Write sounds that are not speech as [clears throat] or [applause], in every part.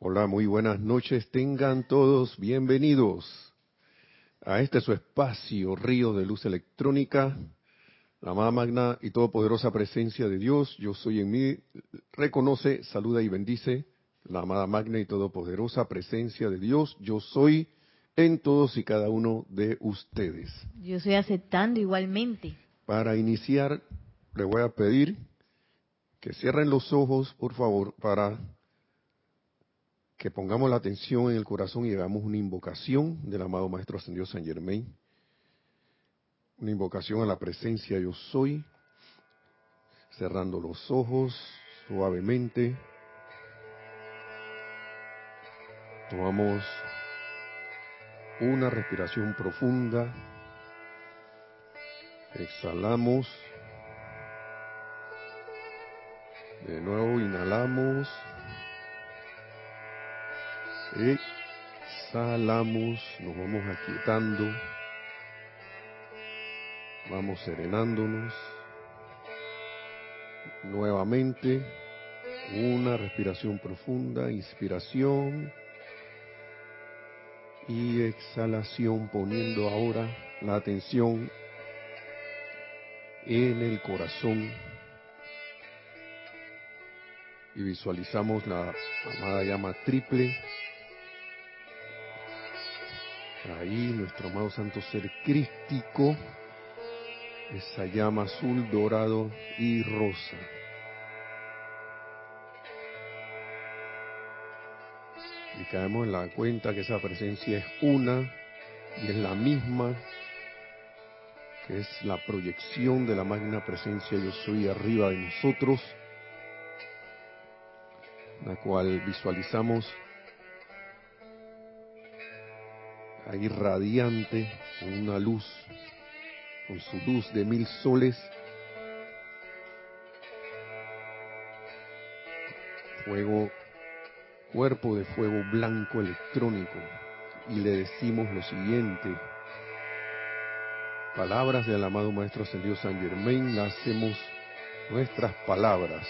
Hola, muy buenas noches. Tengan todos bienvenidos a este su espacio, Río de Luz Electrónica, la amada magna y todopoderosa presencia de Dios. Yo soy en mí. Reconoce, saluda y bendice la amada magna y todopoderosa presencia de Dios. Yo soy en todos y cada uno de ustedes. Yo estoy aceptando igualmente. Para iniciar, le voy a pedir que cierren los ojos, por favor, para que pongamos la atención en el corazón y hagamos una invocación del amado Maestro Ascendido San Germain. Una invocación a la presencia yo soy, cerrando los ojos suavemente. Tomamos una respiración profunda. Exhalamos. De nuevo inhalamos. Exhalamos, nos vamos aquietando, vamos serenándonos. Nuevamente, una respiración profunda, inspiración. Y exhalación, poniendo ahora la atención en el corazón. Y visualizamos la amada llama triple Ahí nuestro amado santo ser crístico, esa llama azul, dorado y rosa. Y caemos en la cuenta que esa presencia es una y es la misma, que es la proyección de la magna presencia yo soy arriba de nosotros, la cual visualizamos ahí radiante, con una luz, con su luz de mil soles. Fuego, cuerpo de fuego blanco electrónico. Y le decimos lo siguiente. Palabras del amado Maestro Ascendido San Germain, hacemos nuestras palabras.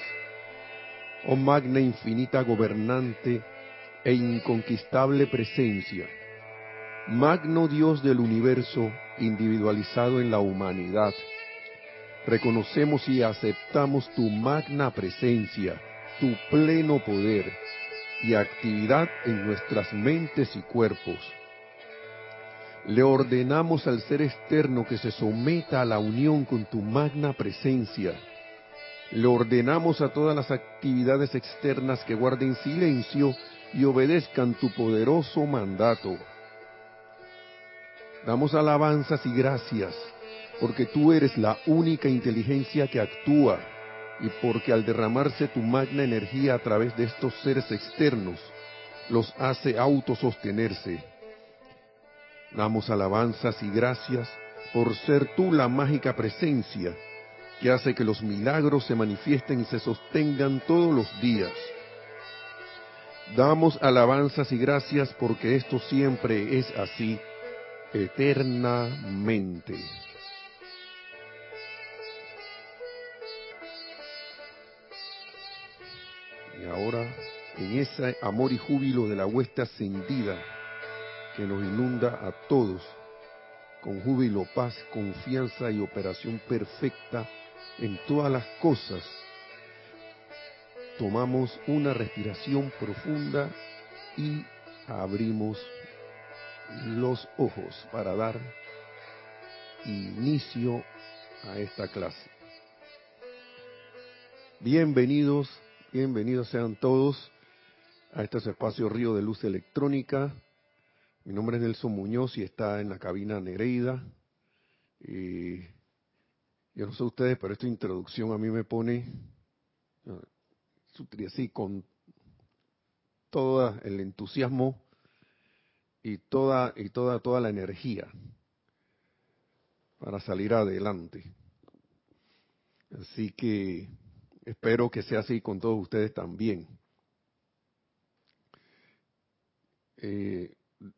Oh magna infinita gobernante e inconquistable presencia magno Dios del universo individualizado en la humanidad. Reconocemos y aceptamos tu magna presencia, tu pleno poder y actividad en nuestras mentes y cuerpos. Le ordenamos al ser externo que se someta a la unión con tu magna presencia. Le ordenamos a todas las actividades externas que guarden silencio y obedezcan tu poderoso mandato Damos alabanzas y gracias porque tú eres la única inteligencia que actúa y porque al derramarse tu magna energía a través de estos seres externos, los hace autosostenerse. Damos alabanzas y gracias por ser tú la mágica presencia que hace que los milagros se manifiesten y se sostengan todos los días. Damos alabanzas y gracias porque esto siempre es así eternamente. Y ahora, en ese amor y júbilo de la huesta ascendida que nos inunda a todos, con júbilo, paz, confianza y operación perfecta en todas las cosas, tomamos una respiración profunda y abrimos los ojos para dar inicio a esta clase. Bienvenidos, bienvenidos sean todos a este espacio Río de Luz Electrónica. Mi nombre es Nelson Muñoz y está en la cabina Nereida. Y yo no sé ustedes, pero esta introducción a mí me pone así con todo el entusiasmo y toda y toda toda la energía para salir adelante. Así que espero que sea así con todos ustedes también. Eh,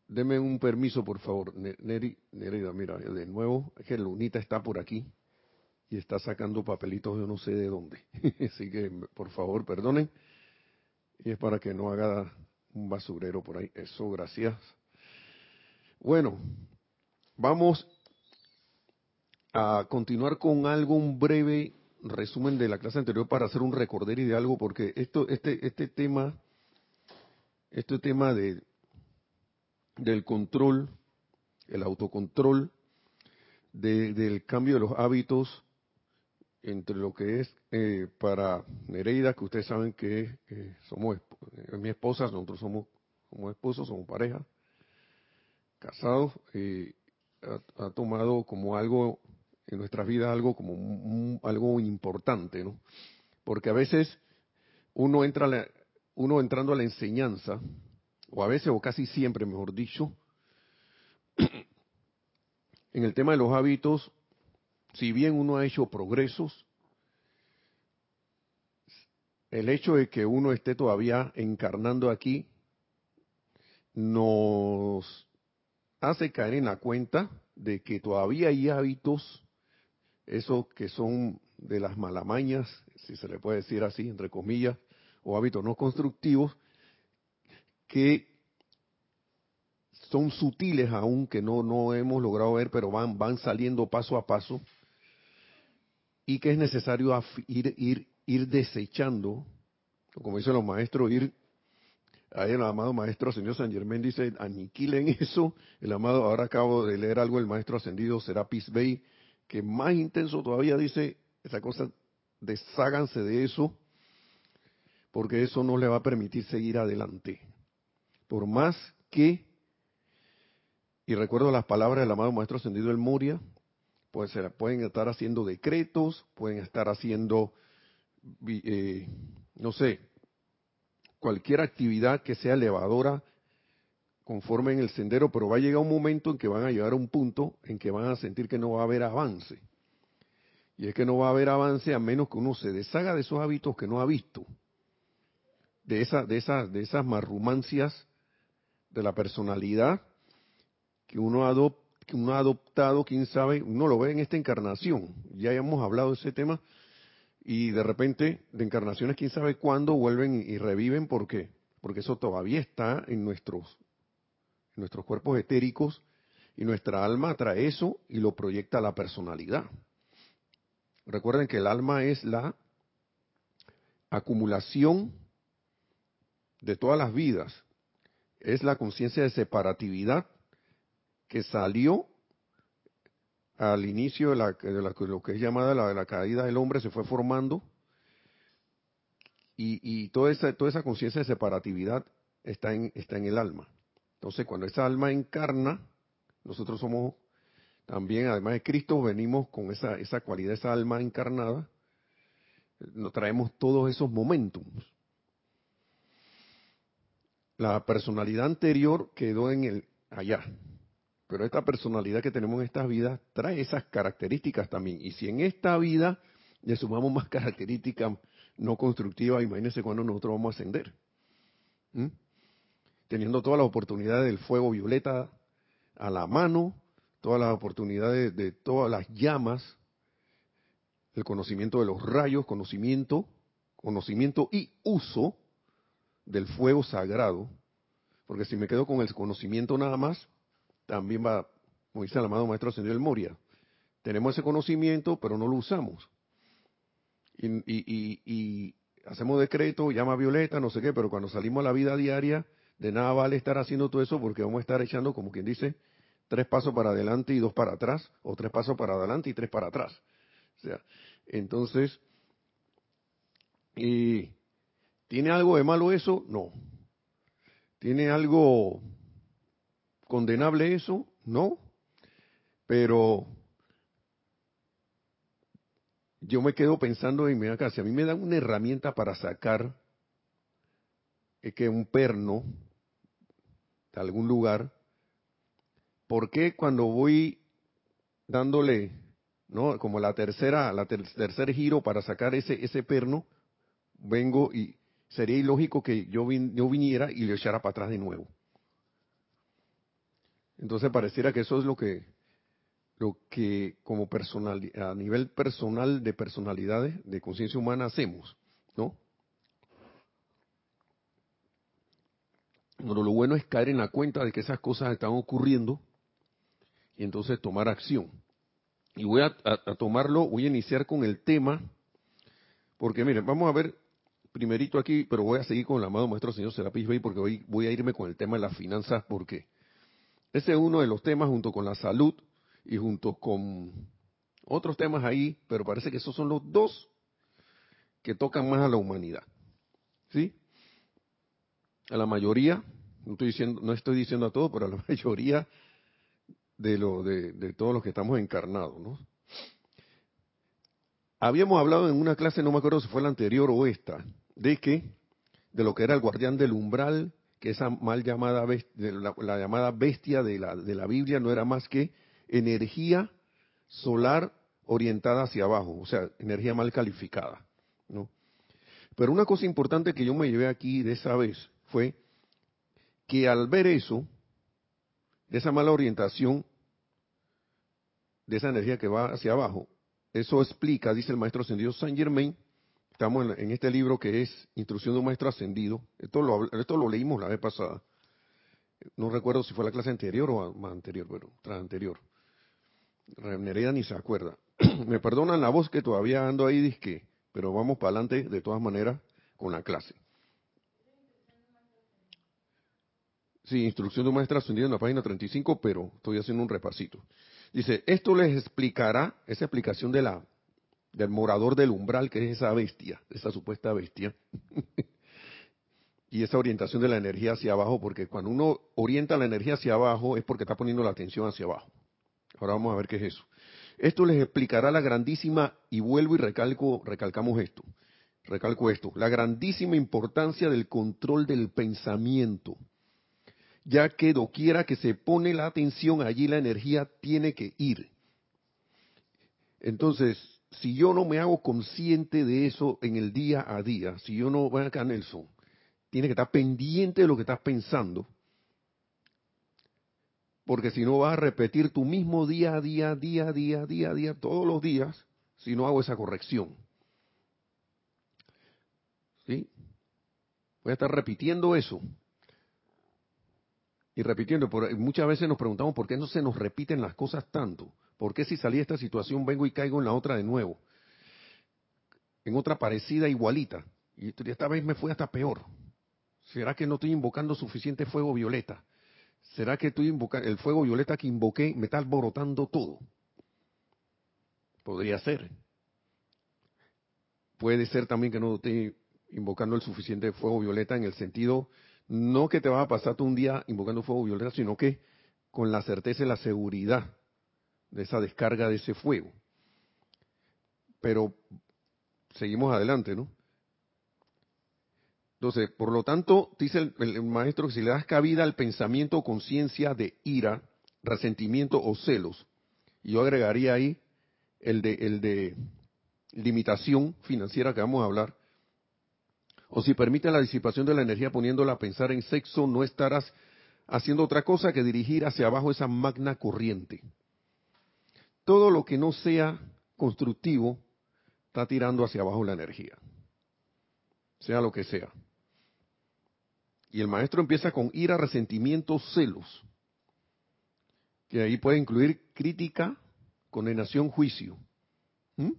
deme un permiso, por favor. Neri, Nerida, mira, de nuevo, es que Lunita está por aquí y está sacando papelitos yo no sé de dónde. [laughs] Así que, por favor, perdonen. Y es para que no haga un basurero por ahí. Eso, gracias. Bueno, vamos a continuar con algo, un breve resumen de la clase anterior para hacer un recorder y de algo, porque esto, este, este tema, este tema de del control, el autocontrol, del cambio de los hábitos entre lo que es eh, para Nereida, que ustedes saben que somos mi esposa, nosotros somos como esposos, somos pareja, casados, y ha, tomado como algo en nuestras vidas algo como algo importante, ¿no? Porque a veces uno entra uno entrando a la enseñanza, o a veces o casi siempre, mejor dicho, [clears throat] en el tema de los hábitos, si bien uno ha hecho progresos, el hecho de que uno esté todavía encarnando aquí nos hace caer en la cuenta de que todavía hay hábitos, esos que son de las malamañas, si se le puede decir así, entre comillas, o hábitos no constructivos, que son sutiles aún, que no, no hemos logrado ver, pero van, van saliendo paso a paso, y que es necesario ir, ir, ir desechando, como dicen los maestros, ir, ahí el amado maestro señor San Germán dice, aniquilen eso, el amado, ahora acabo de leer algo, el maestro ascendido Serapis Bey, que más intenso todavía dice, esa cosa, desháganse de eso, porque eso no le va a permitir seguir adelante. Por más que, y recuerdo las palabras del amado Maestro Ascendido El Moria, pues se pueden estar haciendo decretos, pueden estar haciendo, eh, no sé, cualquier actividad que sea elevadora conforme en el sendero, pero va a llegar un momento en que van a llegar a un punto en que van a sentir que no va a haber avance. Y es que no va a haber avance a menos que uno se deshaga de esos hábitos que no ha visto, de, esa, de, esas, de esas marrumancias de la personalidad que uno, que uno ha adoptado, quién sabe, uno lo ve en esta encarnación. Ya hemos hablado de ese tema y de repente de encarnaciones, quién sabe cuándo vuelven y, reviven, ¿por qué? Porque eso todavía está en nuestros, en nuestros cuerpos etéricos y nuestra alma trae eso y lo proyecta a la personalidad. Recuerden que el alma es la acumulación de todas las vidas, es la conciencia de separatividad que salió al inicio de, la, lo que es llamada la, la caída del hombre, se fue formando y, y toda esa, toda esa conciencia de separatividad está en, está en el alma. Entonces, cuando esa alma encarna, nosotros somos también, además de Cristo, venimos con esa, esa cualidad, esa alma encarnada, nos traemos todos esos momentos la personalidad anterior quedó en el allá. Pero esta personalidad que tenemos en esta vida trae esas características también. Y si en esta vida le sumamos más [laughs] características no constructivas, imagínense cuando nosotros vamos a ascender. Teniendo todas las oportunidades del fuego violeta a la mano, todas las oportunidades de todas las llamas, el conocimiento de los rayos, conocimiento, conocimiento y uso del fuego sagrado, porque si me quedo con el conocimiento nada más, también va, como dice el amado Maestro del Moria, tenemos ese conocimiento, pero no lo usamos. Y, hacemos decreto, llama violeta, no sé qué, pero cuando salimos a la vida diaria, de nada vale estar haciendo todo eso porque vamos a estar echando, como quien dice, tres pasos para adelante y dos para atrás, o tres pasos para adelante y tres para atrás. O sea, entonces, y ¿Tiene algo de malo eso? No. ¿Tiene algo condenable eso? No. Pero yo me quedo pensando en mi casa, si a mí me dan una herramienta para sacar es que un perno de algún lugar, ¿por qué cuando voy dándole, no, como la tercera, la tercer giro para sacar ese ese perno, vengo y sería ilógico que yo, viniera y le echara para atrás de nuevo. Entonces pareciera que eso es lo que, lo que como personal, a nivel personal de personalidades, de conciencia humana hacemos, ¿no? Pero lo bueno es caer en la cuenta de que esas cosas están ocurriendo y entonces tomar acción. Y voy a, tomarlo, voy a iniciar con el tema, porque miren, vamos a ver primerito aquí, pero voy a seguir con el amado maestro señor Serapis Bey, porque hoy voy a irme con el tema de las finanzas, porque ese es uno de los temas junto con la salud y junto con otros temas ahí, pero parece que esos son los dos que tocan más a la humanidad. ¿Sí? A la mayoría, no estoy diciendo, no estoy diciendo a todos, pero a la [laughs] mayoría de, lo, de, todos los que estamos encarnados, ¿no? Habíamos hablado en una clase, no me acuerdo si fue la anterior o esta, de que, de lo que era el guardián del umbral, que esa mal llamada, la, la llamada bestia de la, de la Biblia no era más que energía solar orientada hacia abajo, o sea, energía mal calificada, ¿no? Pero una cosa importante que yo me llevé aquí de esa vez fue que al ver eso, de esa mala orientación, de esa energía que va hacia abajo. Eso explica, dice el maestro ascendido Saint Germain, estamos en, este libro que es Instrucción de un maestro ascendido, esto lo, esto lo leímos la vez pasada, no recuerdo si fue la clase anterior o más anterior, pero tras anterior. Nereida ni se acuerda. [clears throat] Me perdonan la voz que todavía ando ahí, disque, pero vamos para adelante de todas maneras con la clase. Sí, instrucción de un maestro ascendido en la página 35, pero estoy haciendo un repasito. Dice, esto les explicará, esa explicación de la, del morador del umbral, que es esa bestia, esa supuesta bestia, [laughs] y esa orientación de la energía hacia abajo, porque cuando uno orienta la energía hacia abajo es porque está poniendo la atención hacia abajo. Ahora vamos a ver qué es eso. Esto les explicará la grandísima, y vuelvo y recalco, recalcamos esto, recalco esto, la grandísima importancia del control del pensamiento ya que doquiera que se pone la atención, allí la energía tiene que ir. Entonces, si yo no me hago consciente de eso en el día a día, si yo no, voy acá Nelson, tiene que estar pendiente de lo que estás pensando, porque si no vas a repetir tu mismo día a día, día a día, día a día, todos los días, si no hago esa corrección. ¿Sí? Voy a estar repitiendo eso y repitiendo, muchas veces nos preguntamos por qué no se nos repiten las cosas tanto. ¿Por qué si salí de esta situación vengo y caigo en la otra de nuevo? En otra parecida, igualita. Y esta vez me fue hasta peor. ¿Será que no estoy invocando suficiente fuego violeta? ¿Será que estoy invocando el fuego violeta que invoqué me está alborotando todo? Podría ser. Puede ser también que no estoy invocando el suficiente fuego violeta en el sentido no que te vas a pasar tú un día invocando fuego violeta, sino que con la certeza y la seguridad de esa descarga de ese fuego. Pero seguimos adelante, ¿no? Entonces, por lo tanto, dice el, maestro que si le das cabida al pensamiento o conciencia de ira, resentimiento o celos, y yo agregaría ahí el de, el de limitación financiera que vamos a hablar, o si permite la disipación de la energía poniéndola a pensar en sexo, no estarás haciendo otra cosa que dirigir hacia abajo esa magna corriente. Todo lo que no sea constructivo está tirando hacia abajo la energía, sea lo que sea. Y el maestro empieza con ira, resentimiento, celos, que ahí puede incluir crítica, condenación, juicio. ¿Mm?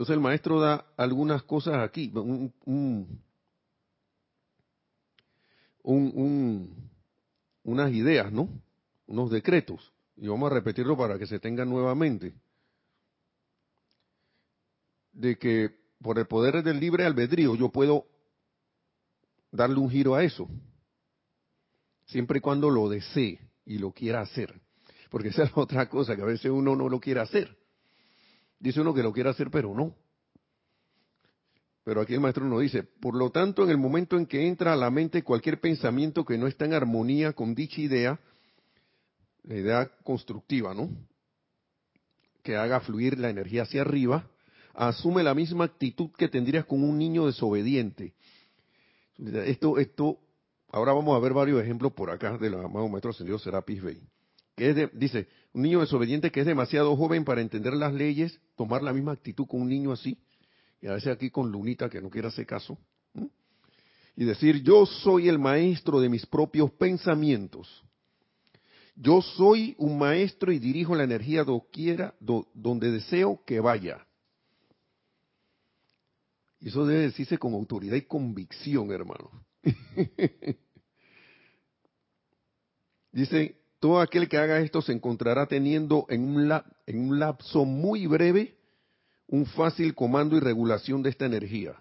Entonces el maestro da algunas cosas aquí, unas ideas, ¿no? Unos decretos. Y vamos a repetirlo para que se tengan nuevamente. De que por el poder del libre albedrío yo puedo darle un giro a eso. Siempre y cuando lo desee y lo quiera hacer. Porque esa es otra cosa, que a veces uno no lo quiere hacer. Dice uno que lo quiere hacer, pero no. Pero aquí el maestro nos dice, por lo tanto, en el momento en que entra a la mente cualquier pensamiento que no está en armonía con dicha idea, la idea constructiva, ¿no? Que haga fluir la energía hacia arriba, asume la misma actitud que tendrías con un niño desobediente. Esto, esto, ahora vamos a ver varios ejemplos por acá del amado maestro ascendido Serapis Bey dice, un niño desobediente que es demasiado joven para entender las leyes, tomar la misma actitud con un niño así, y a veces aquí con Lunita que no quiere hacer caso, y decir, yo soy el maestro de mis propios pensamientos. Yo soy un maestro y dirijo la energía donde deseo que vaya. Y eso debe decirse con autoridad y convicción, hermano. [laughs] Dice, todo aquel que haga esto se encontrará teniendo en un, en un lapso muy breve un fácil comando y regulación de esta energía.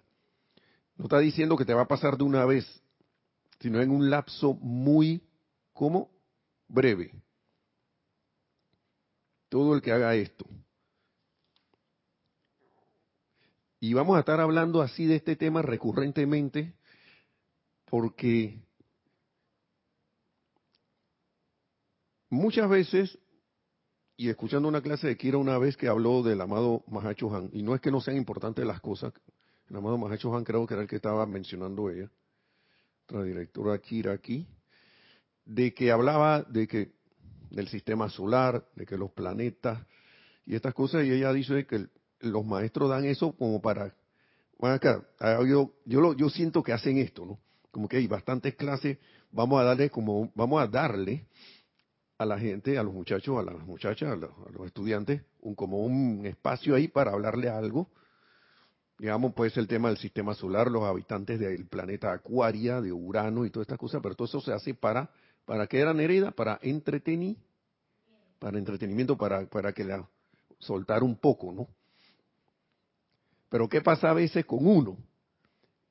No está diciendo que te va a pasar de una vez, sino en un lapso muy, ¿cómo? Breve. Todo el que haga esto. Y vamos a estar hablando así de este tema recurrentemente, porque muchas veces, y escuchando una clase de Kira una vez que habló del amado Mahacho Han, y no es que no sean importantes las cosas, el amado Mahacho Han creo que era el que estaba mencionando ella, otra directora Kira aquí, de que hablaba de que del sistema solar, de que los planetas y estas cosas, y ella dice que los maestros dan eso como para, bueno, acá, ah, yo, yo, yo siento que hacen esto, ¿no? Como que hay bastantes clases, vamos a darle como, vamos a darle a la gente, a los muchachos, a las muchachas, a los, estudiantes, un, como un espacio ahí para hablarle algo. Digamos, pues el tema del sistema solar, los habitantes del planeta Acuaria, de Urano y todas estas cosas, pero todo eso se hace para, ¿para qué eran hereda? Para entretenir, para entretenimiento, para, para que la soltar un poco, ¿no? Pero ¿qué pasa a veces con uno?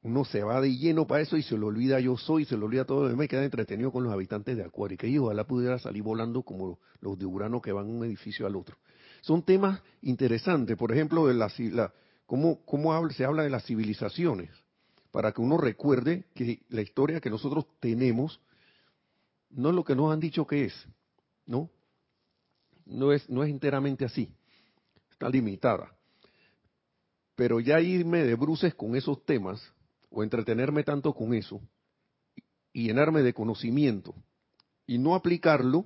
Uno se va de lleno para eso y se lo olvida yo soy, se lo olvida todo lo demás y queda entretenido con los habitantes de Acuario, que yo ojalá pudiera salir volando como los de Urano que van de un edificio al otro. Son temas interesantes, por ejemplo, de la, cómo, cómo se habla de las civilizaciones, para que uno recuerde que la historia que nosotros tenemos no es lo que nos han dicho que es, ¿no? No es, no es enteramente así, está limitada. Pero ya irme de bruces con esos temas o entretenerme tanto con eso y llenarme de conocimiento y no aplicarlo,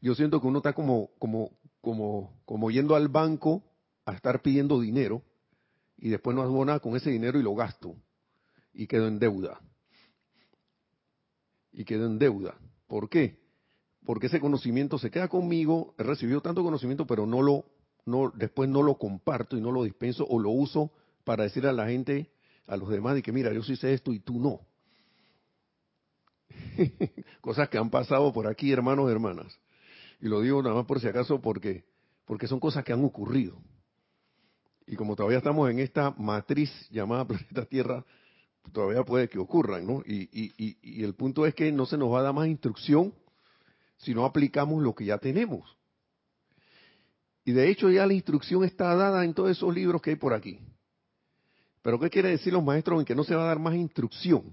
yo siento que uno está como, como, como, como yendo al banco a estar pidiendo dinero y después no hago nada con ese dinero y lo gasto y quedo en deuda. Y quedo en deuda. ¿Por qué? Porque ese conocimiento se queda conmigo, he recibido tanto conocimiento, pero no lo, no, después no lo comparto y no lo dispenso o lo uso para decir a la gente, a los demás, de que mira, yo sí sé esto y tú no. [laughs] Cosas que han pasado por aquí, hermanos y hermanas. Y lo digo nada más por si acaso porque, porque son cosas que han ocurrido. Y como todavía estamos en esta matriz llamada [laughs] planeta Tierra, todavía puede que ocurran, ¿no? Y, y, y el punto es que no se nos va a dar más instrucción si no aplicamos lo que ya tenemos. Y de hecho ya la instrucción está dada en todos esos libros que hay por aquí. Pero ¿qué quiere decir los maestros en que no se va a dar más instrucción?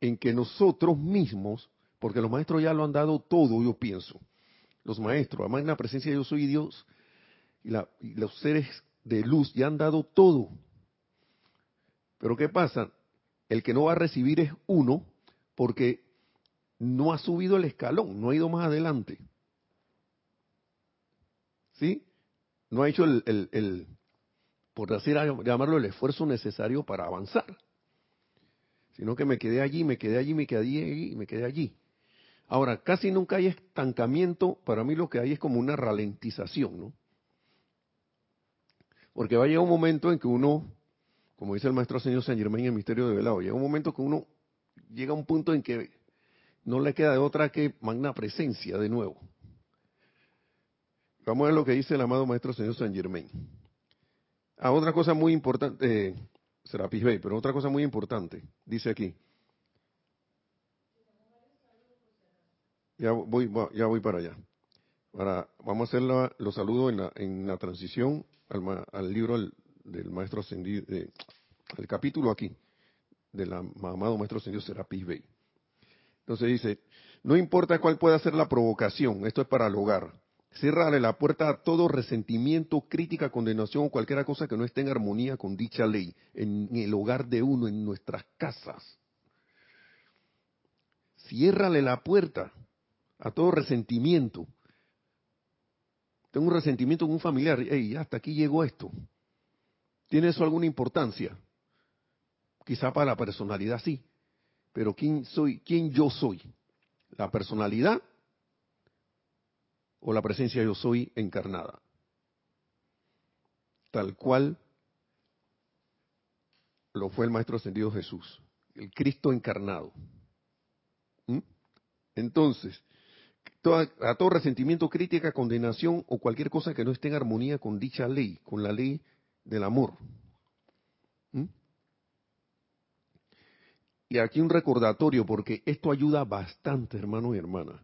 En que nosotros mismos, porque los maestros ya lo han dado todo, yo pienso. Los maestros, además en la presencia de yo soy Dios, y, los seres de luz ya han dado todo. Pero ¿qué pasa? El que no va a recibir es uno, porque no ha subido el escalón, no ha ido más adelante. ¿Sí? No ha hecho el, por llamarlo el esfuerzo necesario para avanzar, sino que me quedé allí, me quedé allí, me quedé allí me quedé allí. Ahora, casi nunca hay estancamiento, para mí lo que hay es como una ralentización, ¿no? Porque va a llegar un momento en que uno, como dice el maestro señor San Germán en el misterio de velado, llega un momento que uno llega a un punto en que no le queda de otra que magna presencia de nuevo. Vamos a ver lo que dice el amado maestro señor San Germán. Ah, otra cosa muy importante, eh, será Bay, pero otra cosa muy importante, dice aquí. Ya voy, ya voy para allá. Vamos a hacer los saludos en la, en la transición al, libro del, maestro ascendido, eh, el capítulo aquí, del amado maestro ascendido Serapis Bay. Entonces dice, no importa cuál pueda ser la provocación, esto es para el hogar, Cierrale la puerta a todo resentimiento, crítica, condenación o cualquier cosa que no esté en armonía con dicha ley, en el hogar de uno, en nuestras casas. Ciérrale la puerta a todo resentimiento. Tengo un resentimiento con un familiar, hey, hasta aquí llegó esto. ¿Tiene eso alguna importancia? quizá para la personalidad sí, pero ¿quién soy? ¿Quién yo soy? ¿La personalidad o la presencia yo soy encarnada? Tal cual lo fue el Maestro Ascendido Jesús, el Cristo encarnado. ¿Mm? Entonces, a todo resentimiento, crítica, condenación o cualquier cosa que no esté en armonía con dicha ley, con la ley del amor. ¿Mm? Y aquí un recordatorio, porque esto ayuda bastante, hermano y hermana.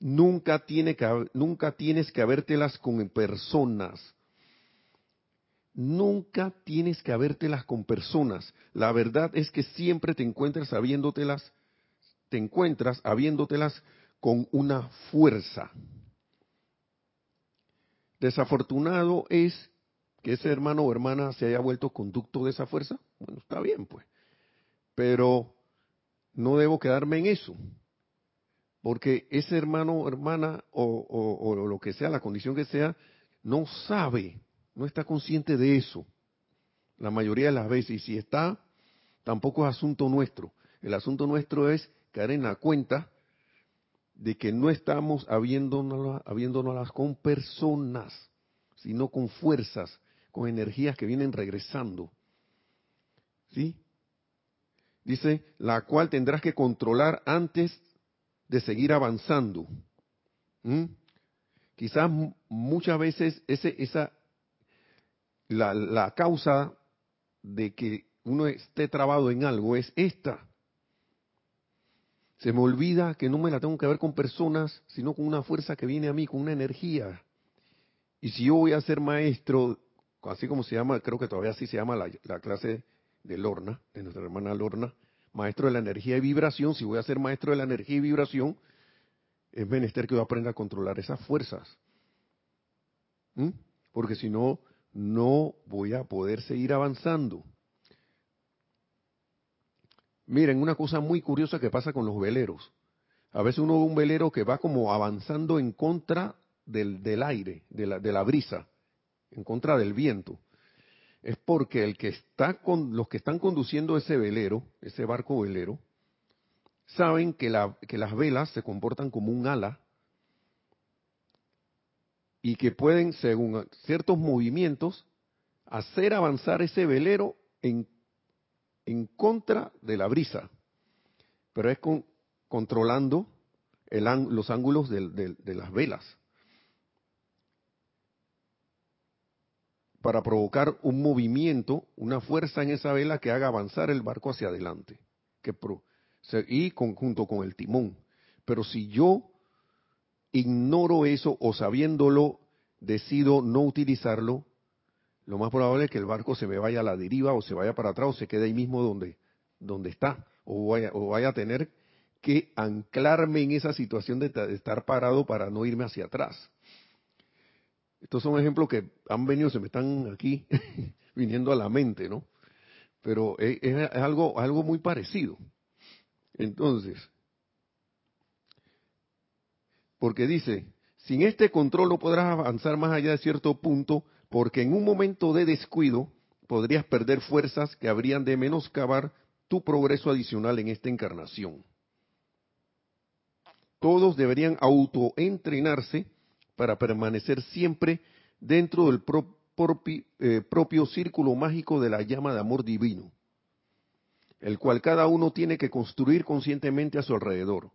Nunca, tiene que, nunca tienes que habértelas con personas. Nunca tienes que habértelas con personas. La verdad es que siempre te encuentras habiéndotelas, te encuentras habiéndotelas con una fuerza. Desafortunado es que ese hermano o hermana se haya vuelto conducto de esa fuerza. Bueno, está bien, pues. Pero no debo quedarme en eso. Porque ese hermano o hermana, o, lo que sea, la condición que sea, no sabe, no está consciente de eso. La mayoría de las veces. Y si está, tampoco es asunto nuestro. El asunto nuestro es caer en la cuenta de que no estamos habiéndonos, con personas, sino con fuerzas, con energías que vienen regresando. ¿Sí? Dice, la cual tendrás que controlar antes de seguir avanzando. ¿Mm? Quizás muchas veces ese, esa, la, la causa de que uno esté trabado en algo es esta. Se me olvida que no me la tengo que ver con personas, sino con una fuerza que viene a mí, con una energía. Y si yo voy a ser maestro, así como se llama, creo que todavía así se llama la, clase de Lorna, de nuestra hermana Lorna, maestro de la energía y vibración, si voy a ser maestro de la energía y vibración, es menester que yo aprenda a controlar esas fuerzas. ¿Mm? Porque si no, no voy a poder seguir avanzando. Miren, una cosa muy curiosa que pasa con los veleros. A veces uno ve un velero que va como avanzando en contra del, del aire, de la, de la brisa, en contra del viento. Es porque el que está con, los que están conduciendo ese velero, ese barco velero, saben que, la, que las velas se comportan como un ala y que pueden, según ciertos movimientos, hacer avanzar ese velero en contra de la brisa, pero es con, controlando el, los ángulos de las velas para provocar un movimiento, una fuerza en esa vela que haga avanzar el barco hacia adelante, que y conjunto con el timón. Pero si yo ignoro eso o sabiéndolo decido no utilizarlo, lo más probable es que el barco se me vaya a la deriva o se vaya para atrás o se quede ahí mismo donde, donde está. O vaya, o vaya a tener que anclarme en esa situación de, estar parado para no irme hacia atrás. Estos son ejemplos que han venido, se me están aquí [laughs] viniendo a la mente, ¿no? Pero es, es, algo, algo muy parecido. Entonces, porque dice, sin este control no podrás avanzar más allá de cierto punto porque en un momento de descuido podrías perder fuerzas que habrían de menoscabar tu progreso adicional en esta encarnación. Todos deberían autoentrenarse para permanecer siempre dentro del eh, propio círculo mágico de la llama de amor divino, el cual cada uno tiene que construir conscientemente a su alrededor.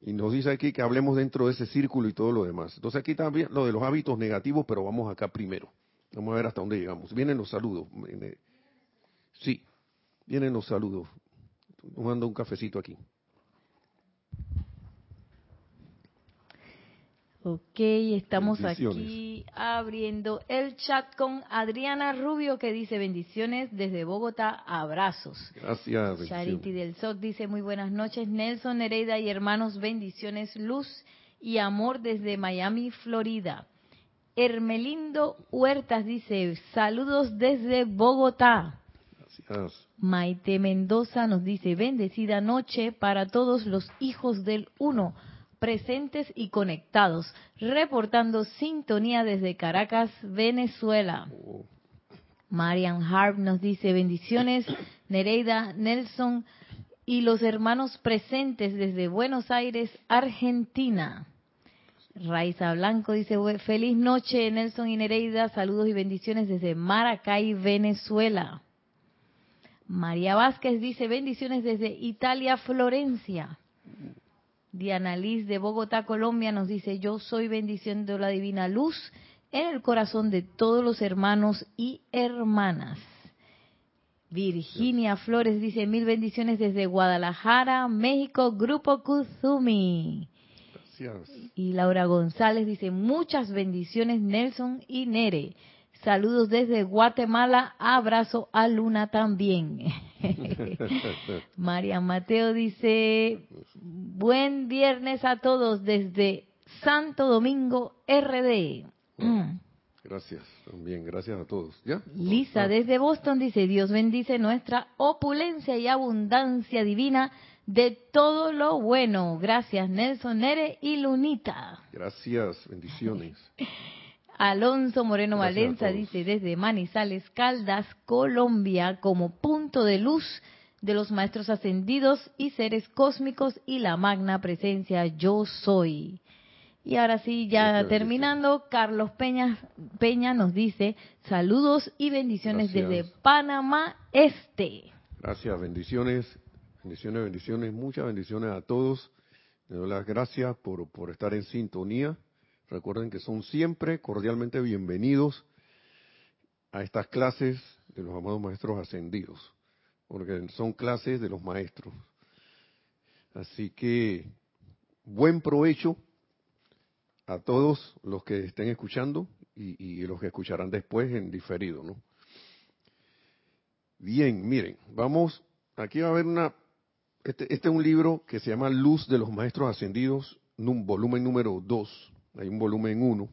Y nos dice aquí que hablemos dentro de ese círculo y todo lo demás. Entonces aquí también lo de los hábitos negativos, pero vamos acá primero. Vamos a ver hasta dónde llegamos. Vienen los saludos. Sí, vienen los saludos. Tomando un cafecito aquí. Ok, estamos aquí abriendo el chat con Adriana Rubio que dice bendiciones desde Bogotá, abrazos. Gracias. Charity del SOC dice muy buenas noches, Nelson, Nereida y hermanos, bendiciones, luz y amor desde Miami, Florida. Hermelindo Huertas dice saludos desde Bogotá. Gracias. Maite Mendoza nos dice bendecida noche para todos los hijos del uno presentes y conectados, reportando sintonía desde Caracas, Venezuela. Marian Harp nos dice bendiciones, Nereida, Nelson y los hermanos presentes desde Buenos Aires, Argentina. Raiza Blanco dice feliz noche, Nelson y Nereida, saludos y bendiciones desde Maracay, Venezuela. María Vázquez dice bendiciones desde Italia, Florencia. Diana Liz de Bogotá, Colombia nos dice yo soy bendiciendo la divina luz en el corazón de todos los hermanos y hermanas. Virginia Flores dice mil bendiciones desde Guadalajara, México, Grupo Kuzumi. Gracias. Y Laura González dice muchas bendiciones Nelson y Nere. Saludos desde Guatemala, abrazo a Luna también. [laughs] [laughs] María Mateo dice, buen viernes a todos desde Santo Domingo, RD. Gracias, también, gracias a todos. ¿Ya? Lisa ah. desde Boston dice, Dios bendice nuestra opulencia y abundancia divina de todo lo bueno. Gracias, Nelson Nere y Lunita. Gracias, bendiciones. [laughs] Alonso Moreno Valenza dice desde Manizales, Caldas, Colombia, como punto de luz de los maestros ascendidos y seres cósmicos y la magna presencia yo soy. Y ahora sí, ya terminando, Carlos Peña, Peña nos dice saludos y bendiciones desde Panamá Este. Gracias, bendiciones, bendiciones, bendiciones, muchas bendiciones a todos. Le doy las gracias por, por estar en sintonía. Recuerden que son siempre cordialmente bienvenidos a estas clases de los amados maestros ascendidos, porque son clases de los maestros. Así que buen provecho a todos los que estén escuchando y, los que escucharán después en diferido, ¿no? Bien, miren, vamos, aquí va a haber una, este, este es un libro que se llama Luz de los Maestros Ascendidos, volumen número 2, hay un volumen 1.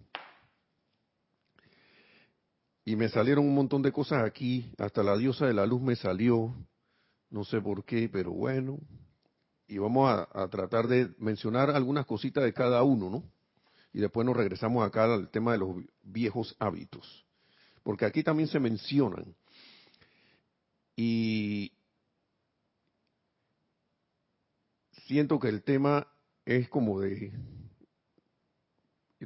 Y me salieron un montón de cosas aquí, hasta la diosa de la luz me salió, no sé por qué, pero bueno. Y vamos a, a tratar de mencionar algunas cositas de cada uno, ¿no? y después nos regresamos acá al tema de los viejos hábitos, porque aquí también se mencionan. Y siento que el tema es como de...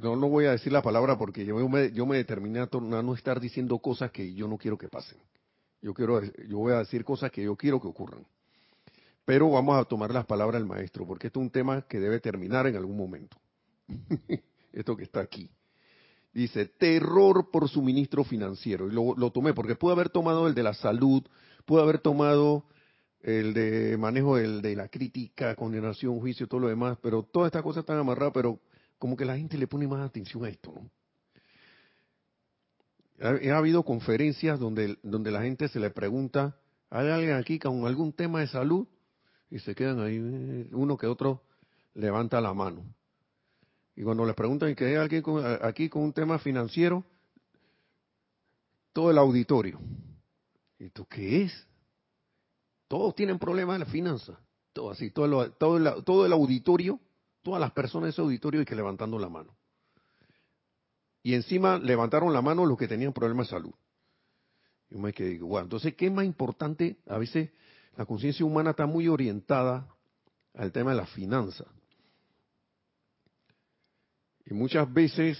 No, no voy a decir la palabra porque yo me, yo me determiné a no estar diciendo cosas que yo no quiero que pasen. Yo, quiero, yo voy a decir cosas que yo quiero que ocurran. Pero vamos a tomar las palabras del maestro, porque esto es un tema que debe terminar en algún momento. [laughs] esto que está aquí. Dice, terror por suministro financiero. Y lo, tomé porque pude haber tomado el de la salud, pude haber tomado el de manejo del, de la crítica, condenación, juicio, todo lo demás, pero todas estas cosas están amarradas, pero como que la gente le pone más atención a esto. Ha, ha, habido conferencias donde, donde la gente se le pregunta, ¿hay alguien aquí con algún tema de salud? Y se quedan ahí, eh, uno que otro levanta la mano. Y cuando les preguntan que hay alguien aquí con un tema financiero, todo el auditorio. ¿Y tú qué es? Todos tienen problemas de la finanza. Todo así, todo, todo, el, todo el auditorio, todas las personas de ese auditorio y que levantando la mano. Y encima levantaron la mano los que tenían problemas de salud. Yo me quedé, bueno, entonces, ¿qué es más importante? A veces la conciencia humana está muy orientada al tema de la finanza. Y muchas veces,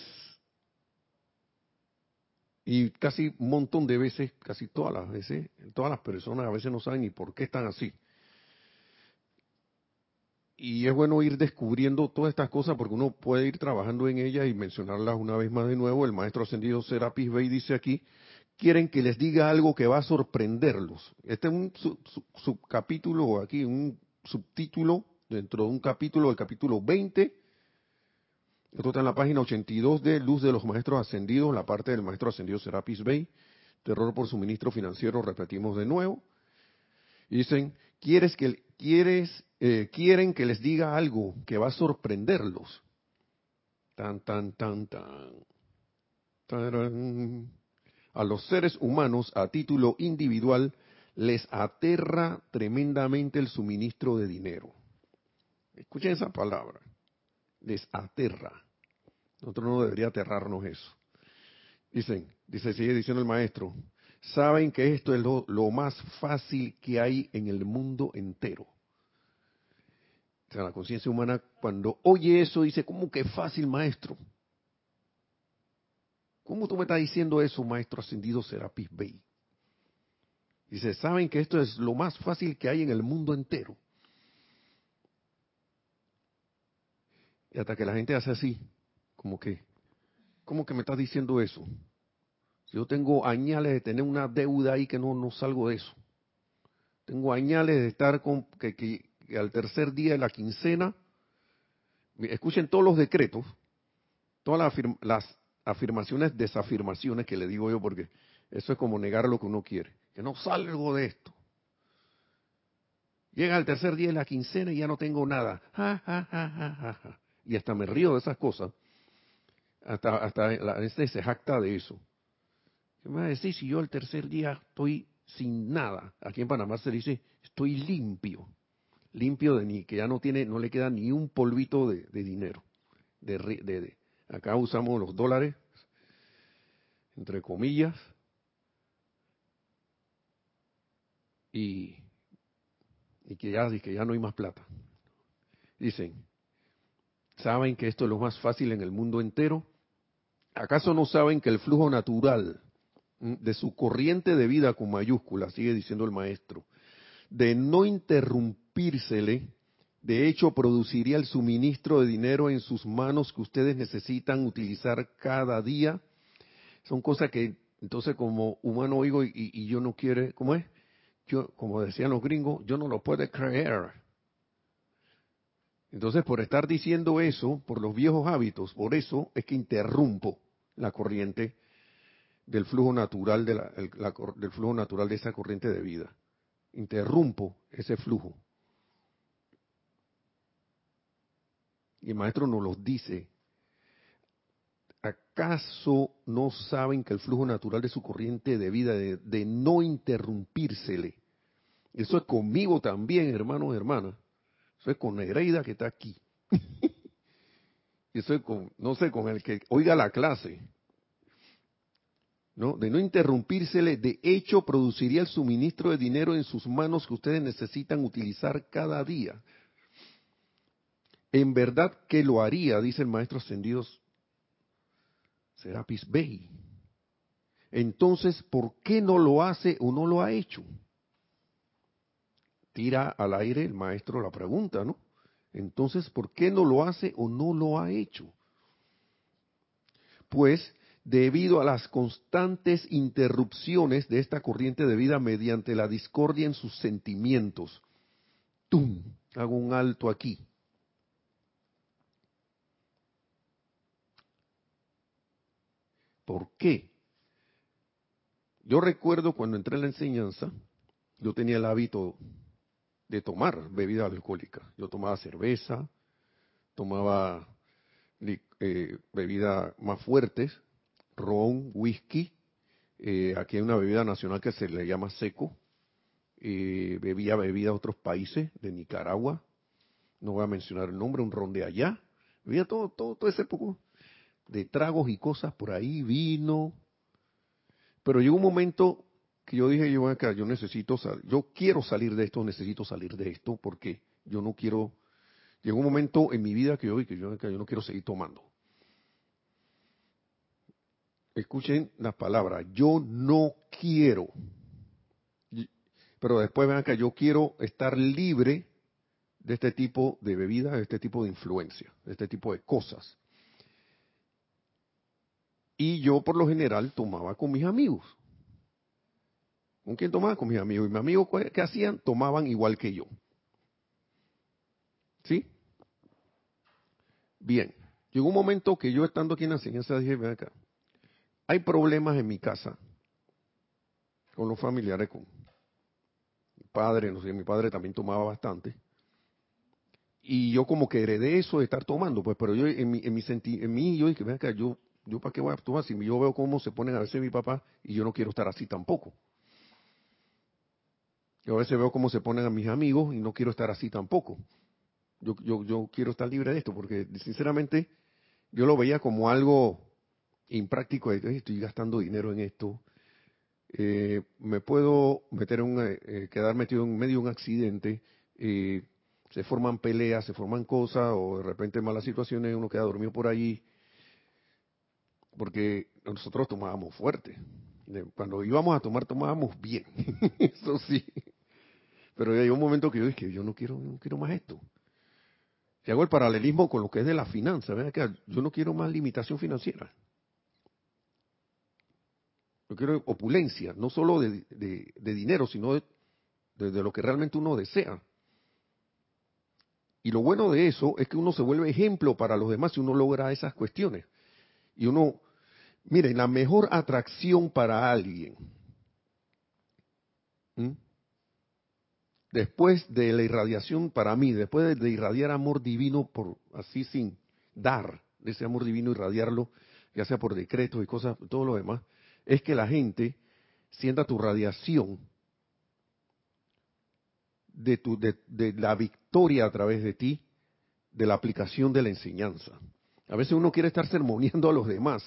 y casi un montón de veces, casi todas las veces, todas las personas a veces no saben ni por qué están así. Y es bueno ir descubriendo todas estas cosas porque uno puede ir trabajando en ellas y mencionarlas una vez más de nuevo. El maestro ascendido Serapis Bey dice aquí, quieren que les diga algo que va a sorprenderlos. Este es un subcapítulo aquí, un subtítulo dentro de un capítulo, el capítulo 20 esto está en la página 82 de Luz de los Maestros Ascendidos, la parte del Maestro Ascendido Serapis Bey. Terror por suministro financiero, repetimos de nuevo. dicen, ¿quieres que, quieres, eh, quieren que les diga algo que va a sorprenderlos. Tan, tan, tan, tan. A los seres humanos a título individual les aterra tremendamente el suministro de dinero. Escuchen esa palabra les aterra. Nosotros no debería aterrarnos eso. Dicen, dice, sigue diciendo el maestro, saben que esto es lo más fácil que hay en el mundo entero. O sea, la conciencia humana cuando oye eso dice, ¿cómo que fácil, maestro? ¿Cómo tú me estás diciendo eso, maestro ascendido Serapis Bey? Dice, ¿saben que esto es lo más fácil que hay en el mundo entero? Y hasta que la gente hace así, como que, ¿cómo que me estás diciendo eso? Si yo tengo añales de tener una deuda ahí que no, no salgo de eso. Tengo añales de estar con, que, que, al tercer día de la quincena, escuchen todos los decretos, todas las, afirmaciones, desafirmaciones que le digo yo, porque eso es como negar lo que uno quiere, que no salgo de esto. Llega el tercer día de la quincena y ya no tengo nada. y hasta me río de esas cosas. Hasta, hasta la gente se jacta de eso. ¿Qué me va a decir si yo el tercer día estoy sin nada? Aquí en Panamá se dice, estoy limpio limpio de ni que ya no tiene, no le queda ni un polvito de, dinero. De, de, acá usamos los dólares, entre comillas, y, y que ya, y que ya no hay más plata. Dicen, ¿saben que esto es lo más fácil en el mundo entero? ¿Acaso no saben que el flujo natural de su corriente de vida con mayúscula, sigue diciendo el maestro, de no interrumpírsele, de hecho produciría el suministro de dinero en sus manos que ustedes necesitan utilizar cada día. Son cosas que entonces como humano oigo y, yo no quiere, ¿cómo es? Yo, como decían los gringos, yo no lo puedo creer. Entonces, por estar diciendo eso, por los viejos hábitos, por eso es que interrumpo la corriente del flujo natural de del flujo natural de esa corriente de vida interrumpo ese flujo. Y el maestro nos lo dice. ¿Acaso no saben que el flujo natural de su corriente de vida, de, no interrumpírsele, eso es conmigo también, hermanos y hermanas. Eso es con Nereida que está aquí. [laughs] eso es con, no sé, con el que oiga la clase. ¿No? de no interrumpírsele, de hecho produciría el suministro de dinero en sus manos que ustedes necesitan utilizar cada día. En verdad que lo haría, dice el maestro ascendido Serapis Bey. Entonces, ¿por qué no lo hace o no lo ha hecho? Tira al aire el maestro la pregunta, ¿no? Entonces, ¿por qué no lo hace o no lo ha hecho? Pues debido a las constantes interrupciones de esta corriente de vida mediante la discordia en sus sentimientos. ¡Tum! Hago un alto aquí. ¿Por qué? Yo recuerdo cuando entré en la enseñanza, yo tenía el hábito de tomar bebida alcohólica. Yo tomaba cerveza, tomaba eh, bebidas más fuertes, ron, whisky. Eh, aquí hay una bebida nacional que se le llama seco. Eh, bebía bebida de otros países, de Nicaragua. No voy a mencionar el nombre, un ron de allá. Bebía todo, todo, todo ese poco de tragos y cosas por ahí, vino. Pero llegó un momento que yo dije, yo, acá, yo necesito, yo quiero salir de esto, necesito salir de esto, porque yo no quiero, llegó un momento en mi vida que yo que yo, yo no quiero seguir tomando escuchen las palabras, yo no quiero, pero después vean que yo quiero estar libre de este tipo de bebidas, de este tipo de influencia, de este tipo de cosas. Y yo por lo general tomaba con mis amigos. ¿Con quién tomaba? Con mis amigos. Y mis amigos, ¿qué hacían? Tomaban igual que yo. ¿Sí? Bien. Llegó un momento que yo estando aquí en la enseñanza dije, ven acá, hay problemas en mi casa con los familiares, con mi padre, no mi padre también tomaba bastante. Y yo como que heredé eso de estar tomando, pues, pero yo en mi, en mi, en mí, yo dije, yo, yo para qué voy a tomar si yo veo cómo se ponen a veces mi papá y yo no quiero estar así tampoco. Yo a veces veo cómo se ponen a mis amigos y no quiero estar así tampoco. Yo, yo, yo quiero estar libre de esto porque sinceramente yo lo veía como algo impráctico, estoy gastando dinero en esto, eh, me puedo meter un, eh, eh, quedar metido en medio de un accidente, se forman peleas, se forman cosas, o de repente malas situaciones, uno queda dormido por allí, porque nosotros tomábamos fuerte. Cuando íbamos a tomar, tomábamos bien, [laughs] eso sí. Pero hay un momento que yo dije, yo no quiero, no quiero más esto. Si hago el paralelismo con lo que es de la finanza, que yo no quiero más limitación financiera. Yo quiero opulencia, no solo de, dinero, sino de, lo que realmente uno desea. Y lo bueno de eso es que uno se vuelve ejemplo para los demás si uno logra esas cuestiones. Y uno, miren, la mejor atracción para alguien, después de la irradiación, para mí, después de, irradiar amor divino por así sin dar ese amor divino, irradiarlo, ya sea por decretos y cosas, todo lo demás, es que la gente sienta tu radiación de, tu, de, la victoria a través de ti, de la aplicación de la enseñanza. A veces uno quiere estar sermoneando a los demás,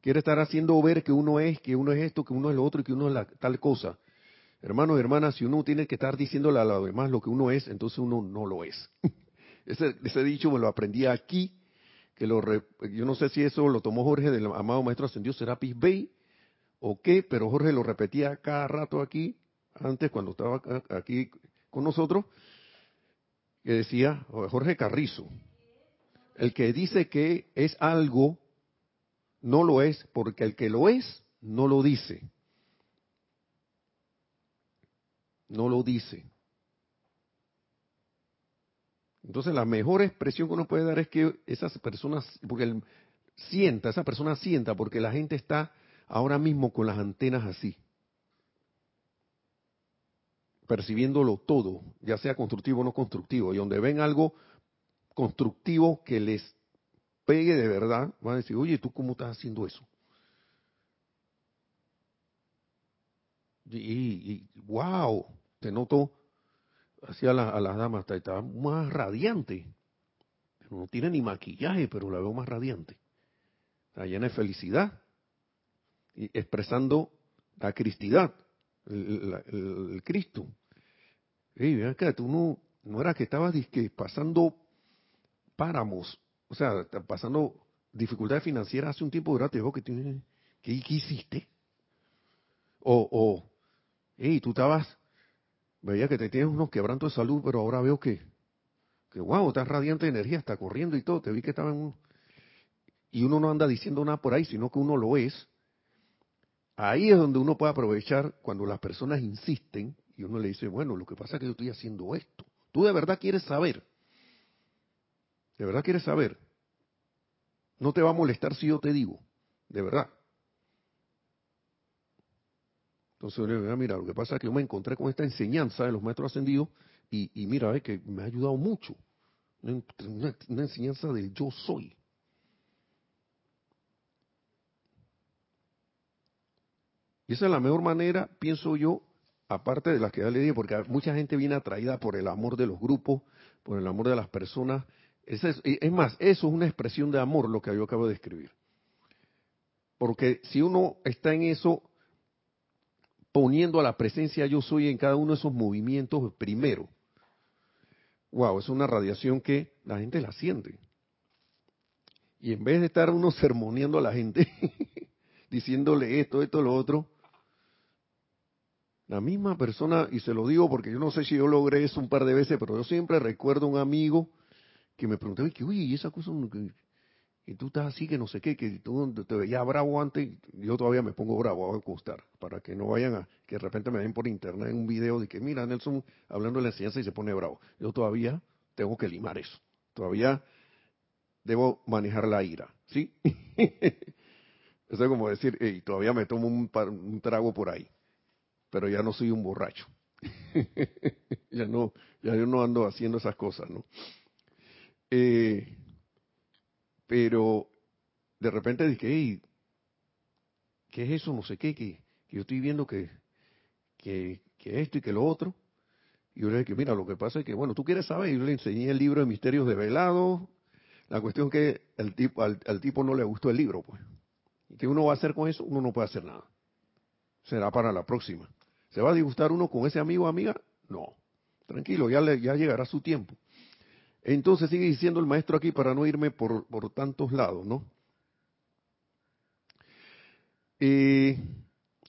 quiere estar haciendo ver que uno es, que uno es esto, que uno es lo otro y que uno es la, tal cosa. Hermanos y hermanas, si uno tiene que estar diciéndole a los demás lo que uno es, entonces uno no lo es. [laughs] ese, ese dicho me lo aprendí aquí, que lo yo no sé si eso lo tomó Jorge del amado Maestro Ascendido Serapis Bey, o qué, pero Jorge lo repetía cada rato aquí, antes cuando estaba aquí con nosotros, que decía, Jorge Carrizo, el que dice que es algo, no lo es, porque el que lo es, no lo dice. No lo dice. Entonces la mejor expresión que uno puede dar es que esas personas, porque sienta, esa persona sienta, porque la gente está ahora mismo con las antenas así, percibiéndolo todo, ya sea constructivo o no constructivo, y donde ven algo constructivo que les pegue de verdad, van a decir, oye, ¿tú cómo estás haciendo eso? Y, wow, te noto hacia a las damas, está, más radiante. No tiene ni maquillaje, pero la veo más radiante. Está llena de felicidad expresando la cristidad, el, Cristo. Hey, vean que tú no, no era que estabas pasando páramos, o sea, pasando dificultades financieras hace un tiempo, ¿verdad? Te que ¿qué, ¿qué hiciste? O, o, hey, tú estabas, veía que te tienes unos quebrantos de salud, pero ahora veo que, que wow, estás radiante de energía, está corriendo y todo, te vi que estaba en un... Y uno no anda diciendo nada por ahí, sino que uno lo es, Ahí es donde uno puede aprovechar cuando las personas insisten y uno le dice, bueno, lo que pasa es que yo estoy haciendo esto. Tú de verdad quieres saber. De verdad quieres saber. No te va a molestar si yo te digo. De verdad. Entonces, mira, lo que pasa es que yo me encontré con esta enseñanza de los maestros ascendidos y, mira, es que me ha ayudado mucho. una enseñanza del yo soy. Y esa es la mejor manera, pienso yo, aparte de las que ya le dije, porque mucha gente viene atraída por el amor de los grupos, por el amor de las personas. Es, es, más, eso es una expresión de amor lo que yo acabo de escribir. Porque si uno está en eso, poniendo a la presencia yo soy en cada uno de esos movimientos primero, wow, es una radiación que la gente la siente. Y en vez de estar uno [laughs] sermoneando a la gente, [laughs] diciéndole esto, esto, lo otro, la misma persona, y se lo digo porque yo no sé si yo logré eso un par de veces, pero yo siempre recuerdo a un amigo que me preguntaba, uy, ¿y esa cosa? Y tú estás así, que no sé qué, que tú te veías bravo antes, yo todavía me pongo bravo, a constar, para que no vayan a, que de repente me den por internet un video de que, mira, Nelson hablando de la enseñanza y se pone bravo. Yo todavía tengo que limar eso, todavía debo manejar la ira, ¿sí? [laughs] eso es como decir, hey, todavía me tomo un trago por ahí pero ya no soy un borracho. [laughs] ya no, ya yo no ando haciendo esas cosas, ¿no? Eh, pero de repente dije, hey, ¿qué es eso? No sé qué, que, yo estoy viendo que, que, que, esto y que lo otro. Y yo le dije, mira, lo que pasa es que, bueno, tú quieres saber, yo le enseñé el libro de Misterios de Velado. La cuestión es que el tipo, al, al tipo no le gustó el libro, pues. ¿Y qué uno va a hacer con eso? Uno no puede hacer nada. será para la próxima. ¿Se va a disgustar uno con ese amigo o amiga? No. Tranquilo, ya, le, ya llegará su tiempo. Entonces sigue diciendo el maestro aquí para no irme por, por tantos lados, ¿no? Eh,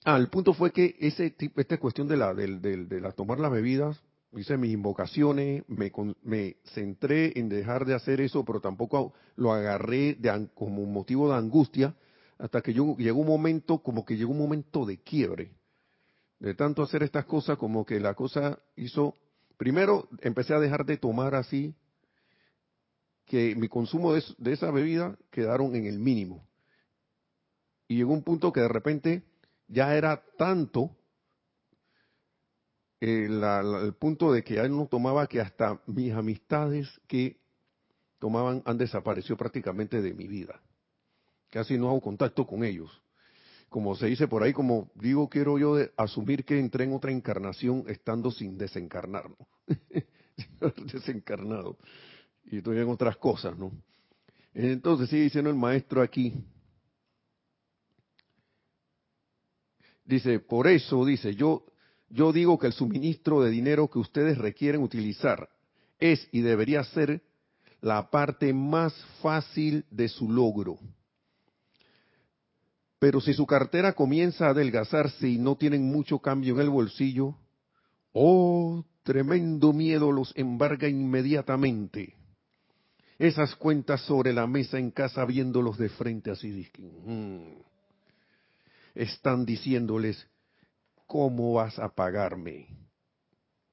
ah, el punto fue que ese esta cuestión de la, de, de la tomar las bebidas hice mis invocaciones, me, me, centré en dejar de hacer eso, pero tampoco lo agarré de, como motivo de angustia, hasta que yo, llegó un momento, como que llegó un momento de quiebre. De tanto hacer estas cosas, como que la cosa hizo, primero empecé a dejar de tomar así, que mi consumo de, de esa bebida quedaron en el mínimo. Y llegó un punto que de repente ya era tanto eh, el punto de que ya no tomaba que hasta mis amistades que tomaban han desaparecido prácticamente de mi vida. Casi no hago contacto con ellos. Como se dice por ahí, como digo, quiero yo asumir que entré en otra encarnación estando sin desencarnar, [laughs] desencarnado. Y estoy en otras cosas, ¿no? Entonces sigue diciendo el maestro aquí. Dice, por eso, dice, yo yo digo que el suministro de dinero que ustedes requieren utilizar es y debería ser la parte más fácil de su logro. Pero si su cartera comienza a adelgazarse y no tienen mucho cambio en el bolsillo, oh, tremendo miedo los embarga inmediatamente. Esas cuentas sobre la mesa en casa viéndolos de frente así, mm, están diciéndoles, ¿cómo vas a pagarme?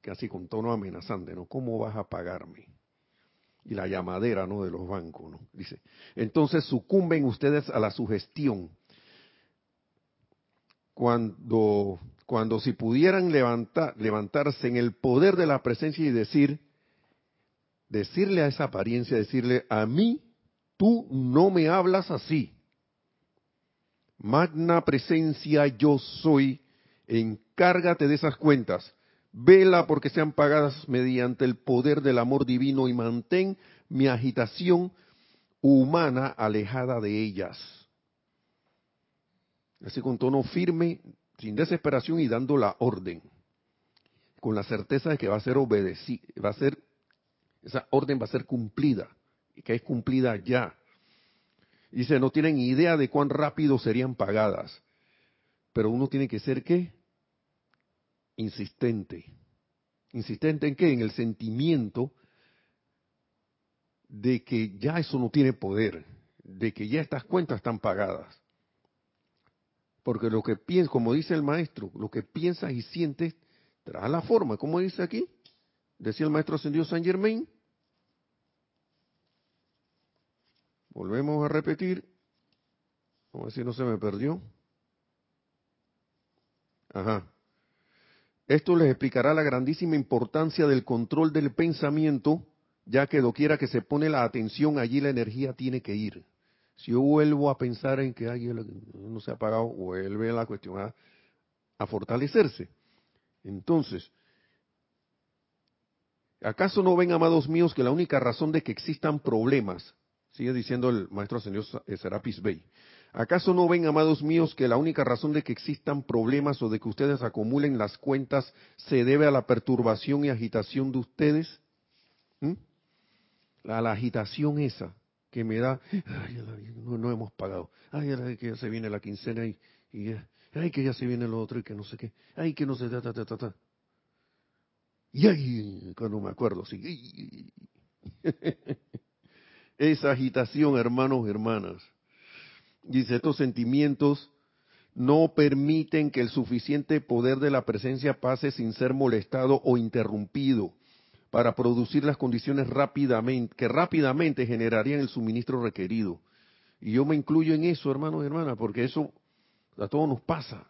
Casi con tono amenazante, ¿no? ¿Cómo vas a pagarme? Y la llamadera, ¿no? De los bancos, ¿no? Dice, entonces sucumben ustedes a la sugestión. Cuando, cuando si pudieran levantar, levantarse en el poder de la presencia y decir, decirle a esa apariencia, decirle, a mí tú no me hablas así. Magna presencia yo soy encárgate de esas cuentas, vela porque sean pagadas mediante el poder del amor divino y mantén mi agitación humana alejada de ellas. Así con tono firme, sin desesperación y dando la orden, con la certeza de que va a ser obedecida, va a ser, esa orden va a ser cumplida, y que es cumplida ya. Dice, no tienen idea de cuán rápido serían pagadas, pero uno tiene que ser qué? insistente. ¿Insistente en qué? En el sentimiento de que ya eso no tiene poder, de que ya estas cuentas están pagadas. Porque lo que piensas, como dice el maestro, lo que piensas y sientes trae la forma, como dice aquí, decía el maestro ascendido San Germain. Volvemos a repetir, vamos a ver si no se me perdió. Ajá. Esto les explicará la grandísima importancia del control del pensamiento, ya que doquiera que se pone la atención, allí la energía tiene que ir. Si yo vuelvo a pensar en que no se ha apagado, vuelve la cuestión a, fortalecerse. Entonces, ¿acaso no ven, amados míos, que la única razón de que existan problemas, sigue diciendo el maestro señor Serapis Bey, ¿Acaso no ven, amados míos, que la única razón de que existan problemas o de que ustedes acumulen las cuentas se debe a la perturbación y agitación de ustedes? ¿Mm? A la agitación esa que me da, no, hemos pagado, ay, que ya se viene la quincena y, ay, que ya se viene lo otro y que no sé qué, ay, que no sé, ta, ta, ta, ta, Y ay, cuando me acuerdo, sí. [laughs] Esa agitación, hermanos, hermanas. Dice, estos sentimientos no permiten que el suficiente poder de la presencia pase sin ser molestado o interrumpido para producir las condiciones rápidamente, que rápidamente generarían el suministro requerido. Y yo me incluyo en eso, hermanos y hermanas, porque eso a todos nos pasa.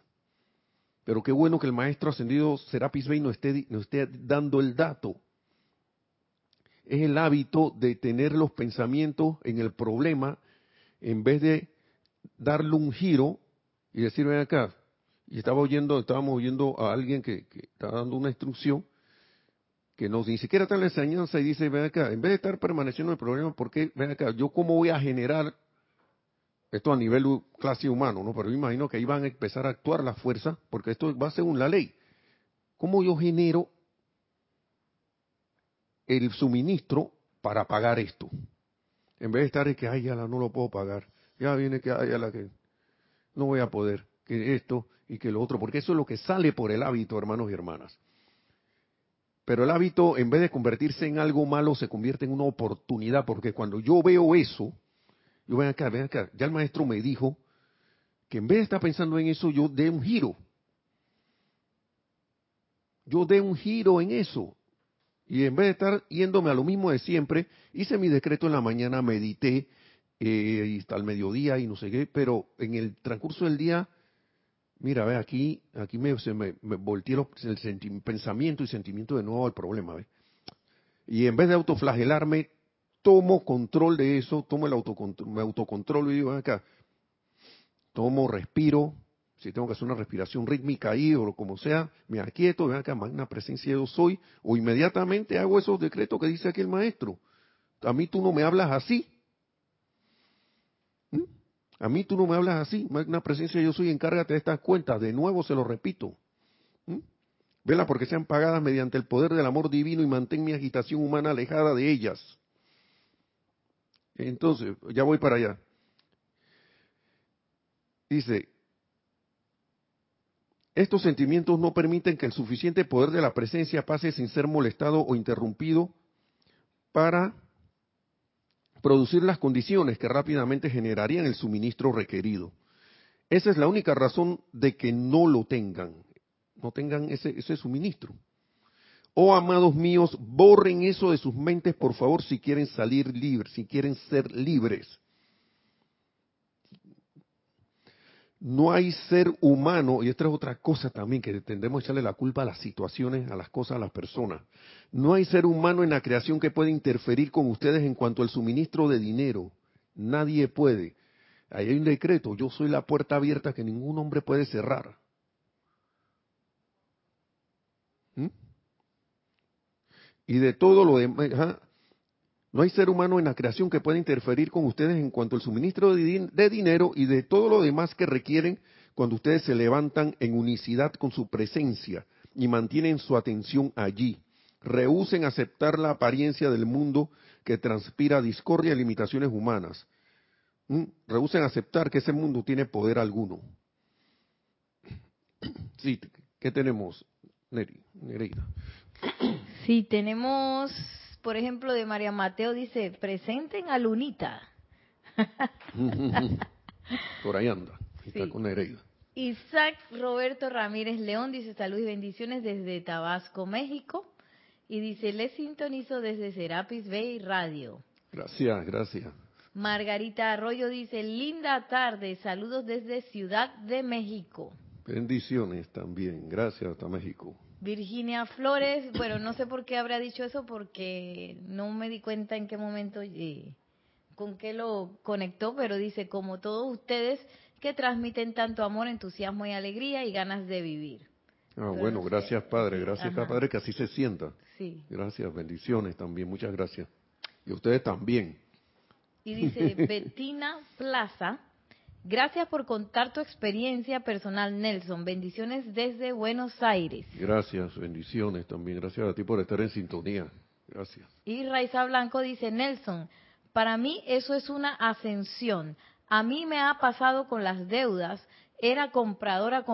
Pero qué bueno que el maestro ascendido Serapis Bey nos esté, nos esté dando el dato. Es el hábito de tener los pensamientos en el problema en vez de darle un giro y decir, ven acá, y estaba oyendo, estábamos oyendo a alguien que, que está dando una instrucción que no, ni siquiera está en la enseñanza y dice, ven acá, en vez de estar permaneciendo en el problema, ¿por qué, ven acá, yo cómo voy a generar esto a nivel clase humano, ¿no? Pero yo imagino que ahí van a empezar a actuar las fuerzas, porque esto va según la ley. ¿Cómo yo genero el suministro para pagar esto? En vez de estar en que, ay, ya la no lo puedo pagar. Ya viene que, ay, ya la que no voy a poder, que esto y que lo otro, porque eso es lo que sale por el hábito, hermanos y hermanas. Pero el hábito, en vez de convertirse en algo malo, se convierte en una oportunidad, porque cuando yo veo eso, yo ven acá, ven acá, ya el maestro me dijo que en vez de estar pensando en eso, yo dé un giro. Yo dé un giro en eso. Y en vez de estar yéndome a lo mismo de siempre, hice mi decreto en la mañana, medité, eh, hasta el mediodía y no sé qué, pero en el transcurso del día, mira, ve, aquí, aquí me, se me, el pensamiento y sentimiento de nuevo al problema, ve. Y en vez de autoflagelarme, tomo control de eso, tomo el autocontrol, me autocontrolo y digo, acá, tomo, respiro, si tengo que hacer una respiración rítmica ahí o como sea, me aquieto, ven acá, magna presencia yo soy, o inmediatamente hago esos decretos que dice aquí el maestro. A mí tú no me hablas así. A mí tú no me hablas así, magna presencia yo soy, encárgate de estas cuentas, de nuevo se lo repito. ¿Mm? Vela porque sean pagadas mediante el poder del amor divino y mantén mi agitación humana alejada de ellas. Entonces, ya voy para allá. Dice, estos sentimientos no permiten que el suficiente poder de la presencia pase sin ser molestado o interrumpido para producir las condiciones que rápidamente generarían el suministro requerido. Esa es la única razón de que no lo tengan, no tengan ese, ese suministro. Oh, amados míos, borren eso de sus mentes, por favor, si quieren salir libres, si quieren ser libres. No hay ser humano, y esta es otra cosa también, que tendemos a echarle la culpa a las situaciones, a las cosas, a las personas. No hay ser humano en la creación que pueda interferir con ustedes en cuanto al suministro de dinero. Nadie puede. Ahí hay un decreto, yo soy la puerta abierta que ningún hombre puede cerrar. ¿Mm? Y de todo lo demás, no hay ser humano en la creación que pueda interferir con ustedes en cuanto al suministro de, dinero y de todo lo demás que requieren cuando ustedes se levantan en unicidad con su presencia y mantienen su atención allí. Rehúsen aceptar la apariencia del mundo que transpira discordia y limitaciones humanas. ¿Mm? Rehúsen aceptar que ese mundo tiene poder alguno. [clears throat] Sí, ¿qué tenemos, Nereida? Sí, tenemos por ejemplo, de María Mateo dice, presenten a Lunita. [laughs] por ahí anda, está con Nereida. Isaac Roberto Ramírez León dice salud y bendiciones desde Tabasco, México. Y dice, le sintonizo desde Serapis Bay Radio. Gracias, gracias. Margarita Arroyo dice, linda tarde, saludos desde Ciudad de México. Bendiciones también, gracias hasta México. Virginia Flores, bueno, no sé por qué habrá dicho eso porque no me di cuenta en qué momento, eh, con qué lo conectó, pero dice, como todos ustedes que transmiten tanto amor, entusiasmo y alegría y ganas de vivir. Ah, bueno, gracias Padre, gracias Padre, que así se sienta. Sí. Gracias, bendiciones también, muchas gracias. Y ustedes también. Y dice [laughs] Bettina Plaza, Gracias por contar tu experiencia personal, Nelson. Bendiciones desde Buenos Aires. Gracias, bendiciones también. Gracias a ti por estar en sintonía. Gracias. Y Raiza Blanco dice, Nelson, para mí eso es una ascensión. A mí me ha pasado con las deudas. Era compradora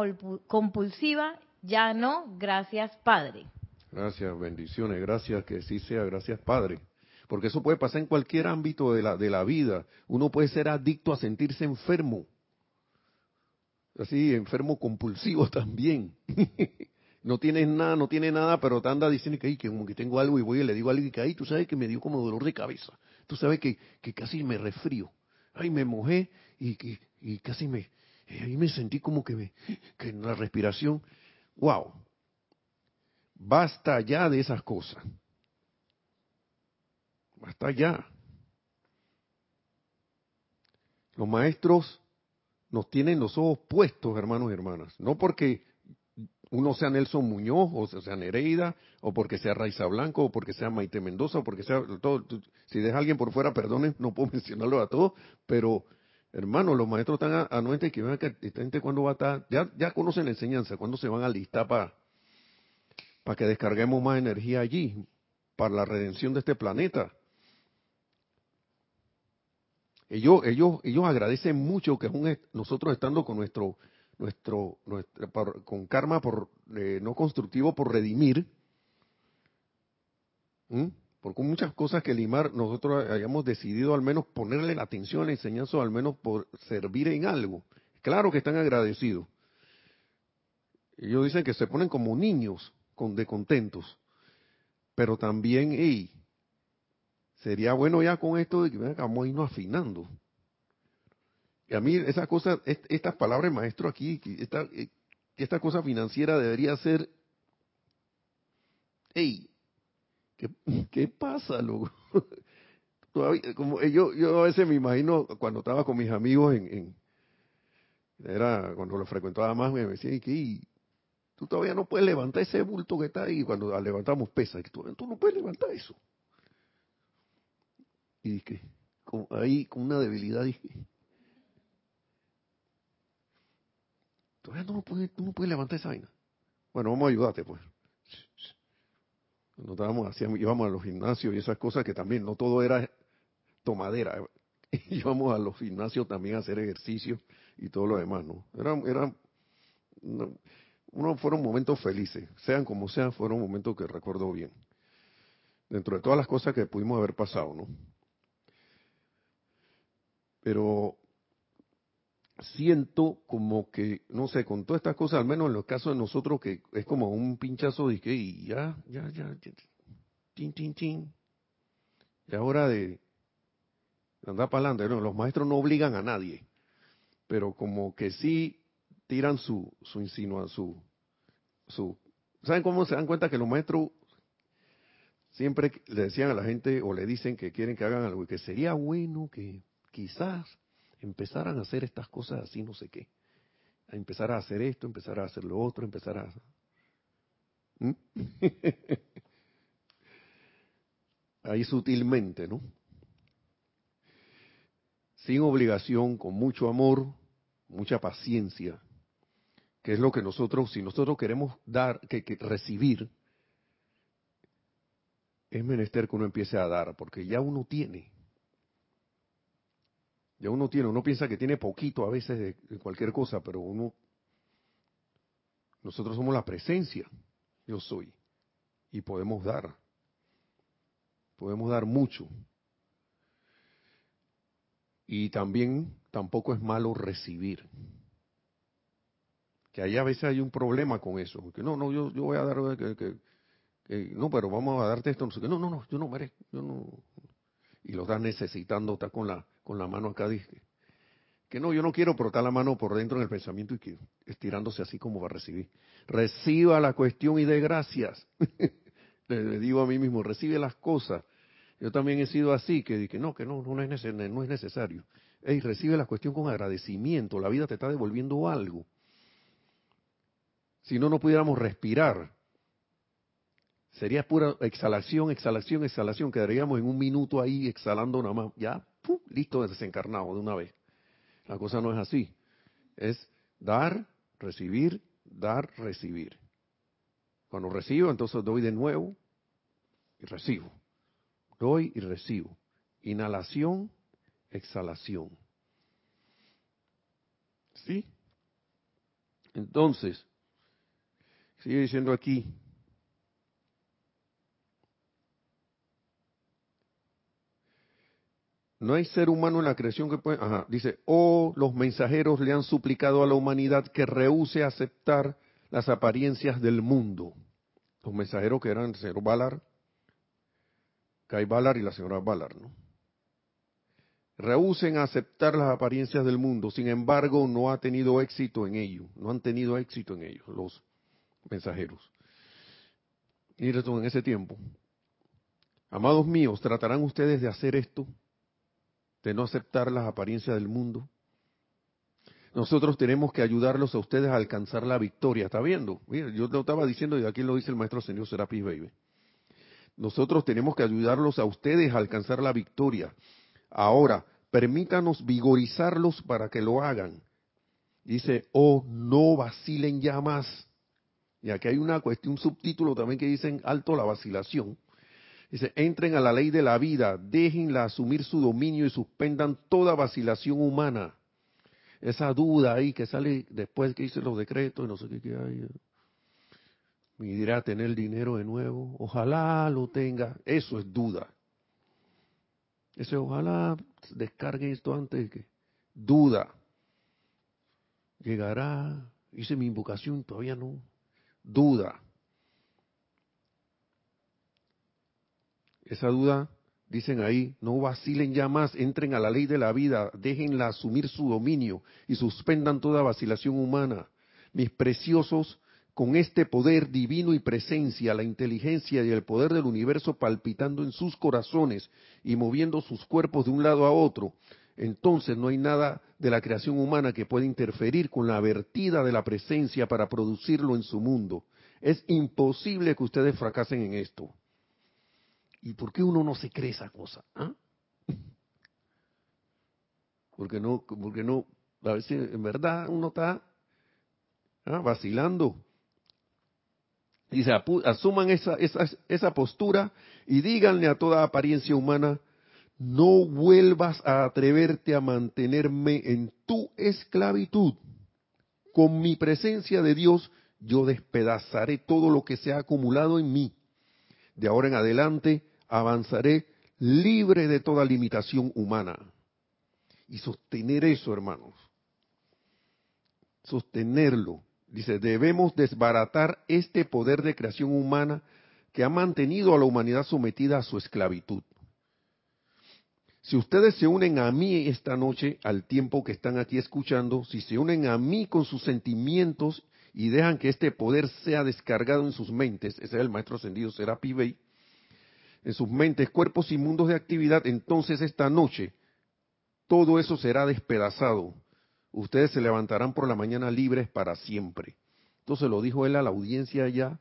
compulsiva, ya no. Gracias, Padre. Gracias, bendiciones. Gracias, que sí sea. Gracias, Padre porque eso puede pasar en cualquier ámbito de la, de la vida. Uno puede ser adicto a sentirse enfermo, así, enfermo compulsivo [laughs] también. no tienes nada, no tiene nada, pero te anda diciendo que, como que tengo algo y voy y le digo a alguien que, ay, tú sabes que me dio como dolor de cabeza, tú sabes que, que casi me resfrío, ay, me mojé y, y, y casi me, ahí me sentí como que, me, que en la respiración, wow, basta ya de esas cosas. Hasta allá. Los maestros nos tienen los ojos puestos, hermanos y hermanas. No porque uno sea Nelson Muñoz, o sea Nereida, o porque sea Raiza Blanco, o porque sea Maite Mendoza, o porque sea todo. Si deja alguien por fuera, perdonen, no puedo [laughs] mencionarlo a todos, pero Hermano, los maestros están anuentes que ven que cuando va a estar, ya, conocen la enseñanza, cuando se van a listar para para que descarguemos más energía allí, para la redención de este planeta. Ellos, ellos, ellos agradecen mucho que nosotros estando con nuestro, nuestro, con karma por eh, no constructivo por redimir, porque muchas cosas que limar nosotros hayamos decidido al menos ponerle la atención a la enseñanza al menos por servir en algo. Claro que están agradecidos. Ellos dicen que se ponen como niños con, de contentos. Pero también, sería bueno ya con esto de que vamos a irnos afinando. Y a mí esas cosas, estas palabras, maestro, aquí, esta, eh, esta cosa financiera debería ser, hey, ¿Qué, pasa, loco? [laughs] como eh, yo, yo a veces me imagino cuando estaba con mis amigos en, era cuando lo frecuentaba más me decían que tú todavía no puedes levantar ese bulto que está ahí cuando levantamos pesas tú, tú no puedes levantar eso y dije ahí con una debilidad dije todavía no puedes, no puedes levantar esa vaina bueno vamos a ayudarte pues nos dábamos, hacíamos, íbamos a los gimnasios y esas cosas que también no todo era tomadera. [laughs] íbamos a los gimnasios también a hacer ejercicio y todo lo demás, ¿no? Eran, eran, uno fueron momentos felices, sean como sean, fueron momentos que recuerdo bien. Dentro de todas las cosas que pudimos haber pasado, ¿no? Pero siento como que, no sé, con todas estas cosas, al menos en los casos de nosotros, que es como un pinchazo de que ya, ya, ya, ya, tin, tin, tin. Ya hora de andar para adelante. los maestros no obligan a nadie, pero como que sí tiran su, su insinuación, su, su, ¿saben cómo se dan cuenta que los maestros siempre le decían a la gente o le dicen que quieren que hagan algo y que sería bueno que quizás empezaran a hacer estas cosas así, no sé qué. A empezar a hacer esto, empezar a hacer lo otro, empezar a... ¿Mm? [laughs] Ahí sutilmente, ¿no? Sin obligación, con mucho amor, mucha paciencia, que es lo que nosotros, si nosotros queremos dar, que, que recibir, es menester que uno empiece a dar, porque ya uno tiene. Ya uno tiene, uno piensa que tiene poquito a veces de, cualquier cosa, pero uno, nosotros somos la presencia, yo soy, y podemos dar, podemos dar mucho. Y también tampoco es malo recibir. Que ahí a veces hay un problema con eso. Que no, no, yo, yo voy a dar, que, no, pero vamos a darte esto. No, no, no, no yo no merezco, yo no. Y lo estás necesitando, está con la, con la mano acá, dije, que no, yo no quiero, pero la mano por dentro en el pensamiento y que estirándose así como va a recibir. Reciba la cuestión y dé gracias. [laughs] Le, digo a mí mismo, recibe las cosas. Yo también he sido así, que dije, no, que no, no es, no es necesario. Ey, recibe la cuestión con agradecimiento, la vida te está devolviendo algo. Si no, no pudiéramos respirar. Sería pura exhalación, exhalación, exhalación. Quedaríamos en un minuto ahí exhalando nada más. Ya, listo, desencarnado de una vez. La cosa no es así. Es dar, recibir, dar, recibir. Cuando recibo, entonces doy de nuevo y recibo. Doy y recibo. Inhalación, exhalación. ¿Sí? Entonces, sigue diciendo aquí, No hay ser humano en la creación que puede... Ajá, dice, oh, los mensajeros le han suplicado a la humanidad que rehúse aceptar las apariencias del mundo. Los mensajeros que eran el señor Valar, Kai Valar y la señora Valar, ¿no? Rehúsen aceptar las apariencias del mundo, sin embargo, no ha tenido éxito en ello, no han tenido éxito en ello, los mensajeros. Y en ese tiempo, amados míos, ¿tratarán ustedes de hacer esto? De no aceptar las apariencias del mundo. Nosotros tenemos que ayudarlos a ustedes a alcanzar la victoria. ¿Está viendo? Mira, yo lo estaba diciendo y aquí lo dice el maestro señor Serapis Baby. Nosotros tenemos que ayudarlos a ustedes a alcanzar la victoria. Ahora, permítanos vigorizarlos para que lo hagan. Dice, oh, no vacilen ya más. Y aquí hay una cuestión, un subtítulo también que dicen alto la vacilación. Dice, entren a la ley de la vida, déjenla asumir su dominio y suspendan toda vacilación humana. Esa duda ahí que sale después que hice los decretos y no sé qué, qué hay. Me dirá tener dinero de nuevo. Ojalá lo tenga. Eso es duda. Eso ojalá descargue esto antes. Duda. Llegará. Hice mi invocación, todavía no. Duda. Esa duda, dicen ahí, no vacilen ya más, entren a la ley de la vida, déjenla asumir su dominio y suspendan toda vacilación humana. Mis preciosos, con este poder divino y presencia, la inteligencia y el poder del universo palpitando en sus corazones y moviendo sus cuerpos de un lado a otro, entonces no hay nada de la creación humana que pueda interferir con la vertida de la presencia para producirlo en su mundo. Es imposible que ustedes fracasen en esto. ¿Y por qué uno no se cree esa cosa? ¿Ah? Porque no, porque no, a veces en verdad uno está ¿ah? vacilando. Dice, asuman esa, esa, esa postura y díganle a toda apariencia humana, no vuelvas a atreverte a mantenerme en tu esclavitud. Con mi presencia de Dios, yo despedazaré todo lo que se ha acumulado en mí. De ahora en adelante, avanzaré libre de toda limitación humana. Y sostener eso, hermanos. Sostenerlo. Dice, debemos desbaratar este poder de creación humana que ha mantenido a la humanidad sometida a su esclavitud. Si ustedes se unen a mí esta noche, al tiempo que están aquí escuchando, si se unen a mí con sus sentimientos y dejan que este poder sea descargado en sus mentes, ese es el maestro ascendido Serapi Bey, en sus mentes, cuerpos y mundos de actividad, entonces esta noche todo eso será despedazado ustedes se levantarán por la mañana libres para siempre. Entonces lo dijo él a la audiencia allá,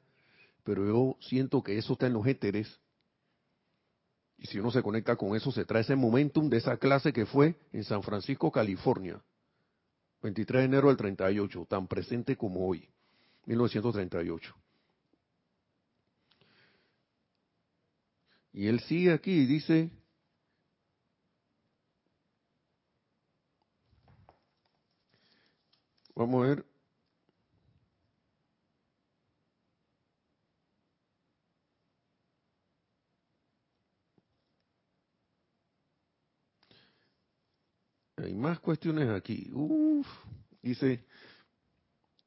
pero yo siento que eso está en los éteres. Y si uno se conecta con eso, se trae ese momentum de esa clase que fue en San Francisco, California, 23 de enero del 38, tan presente como hoy, 1938. Y él sigue aquí y dice, Vamos a ver. Hay más cuestiones aquí. Uf, dice,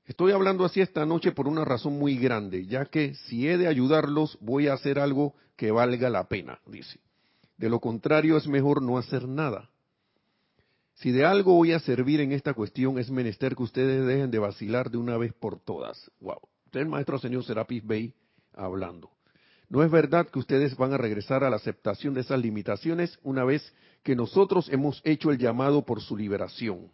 estoy hablando así esta noche por una razón muy grande, ya que si he de ayudarlos voy a hacer algo que valga la pena, dice. De lo contrario es mejor no hacer nada. Si de algo voy a servir en esta cuestión, es menester que ustedes dejen de vacilar de una vez por todas. Wow. Usted el maestro señor Serapis Bey hablando. No es verdad que ustedes van a regresar a la aceptación de esas limitaciones una vez que nosotros hemos hecho el llamado por su liberación.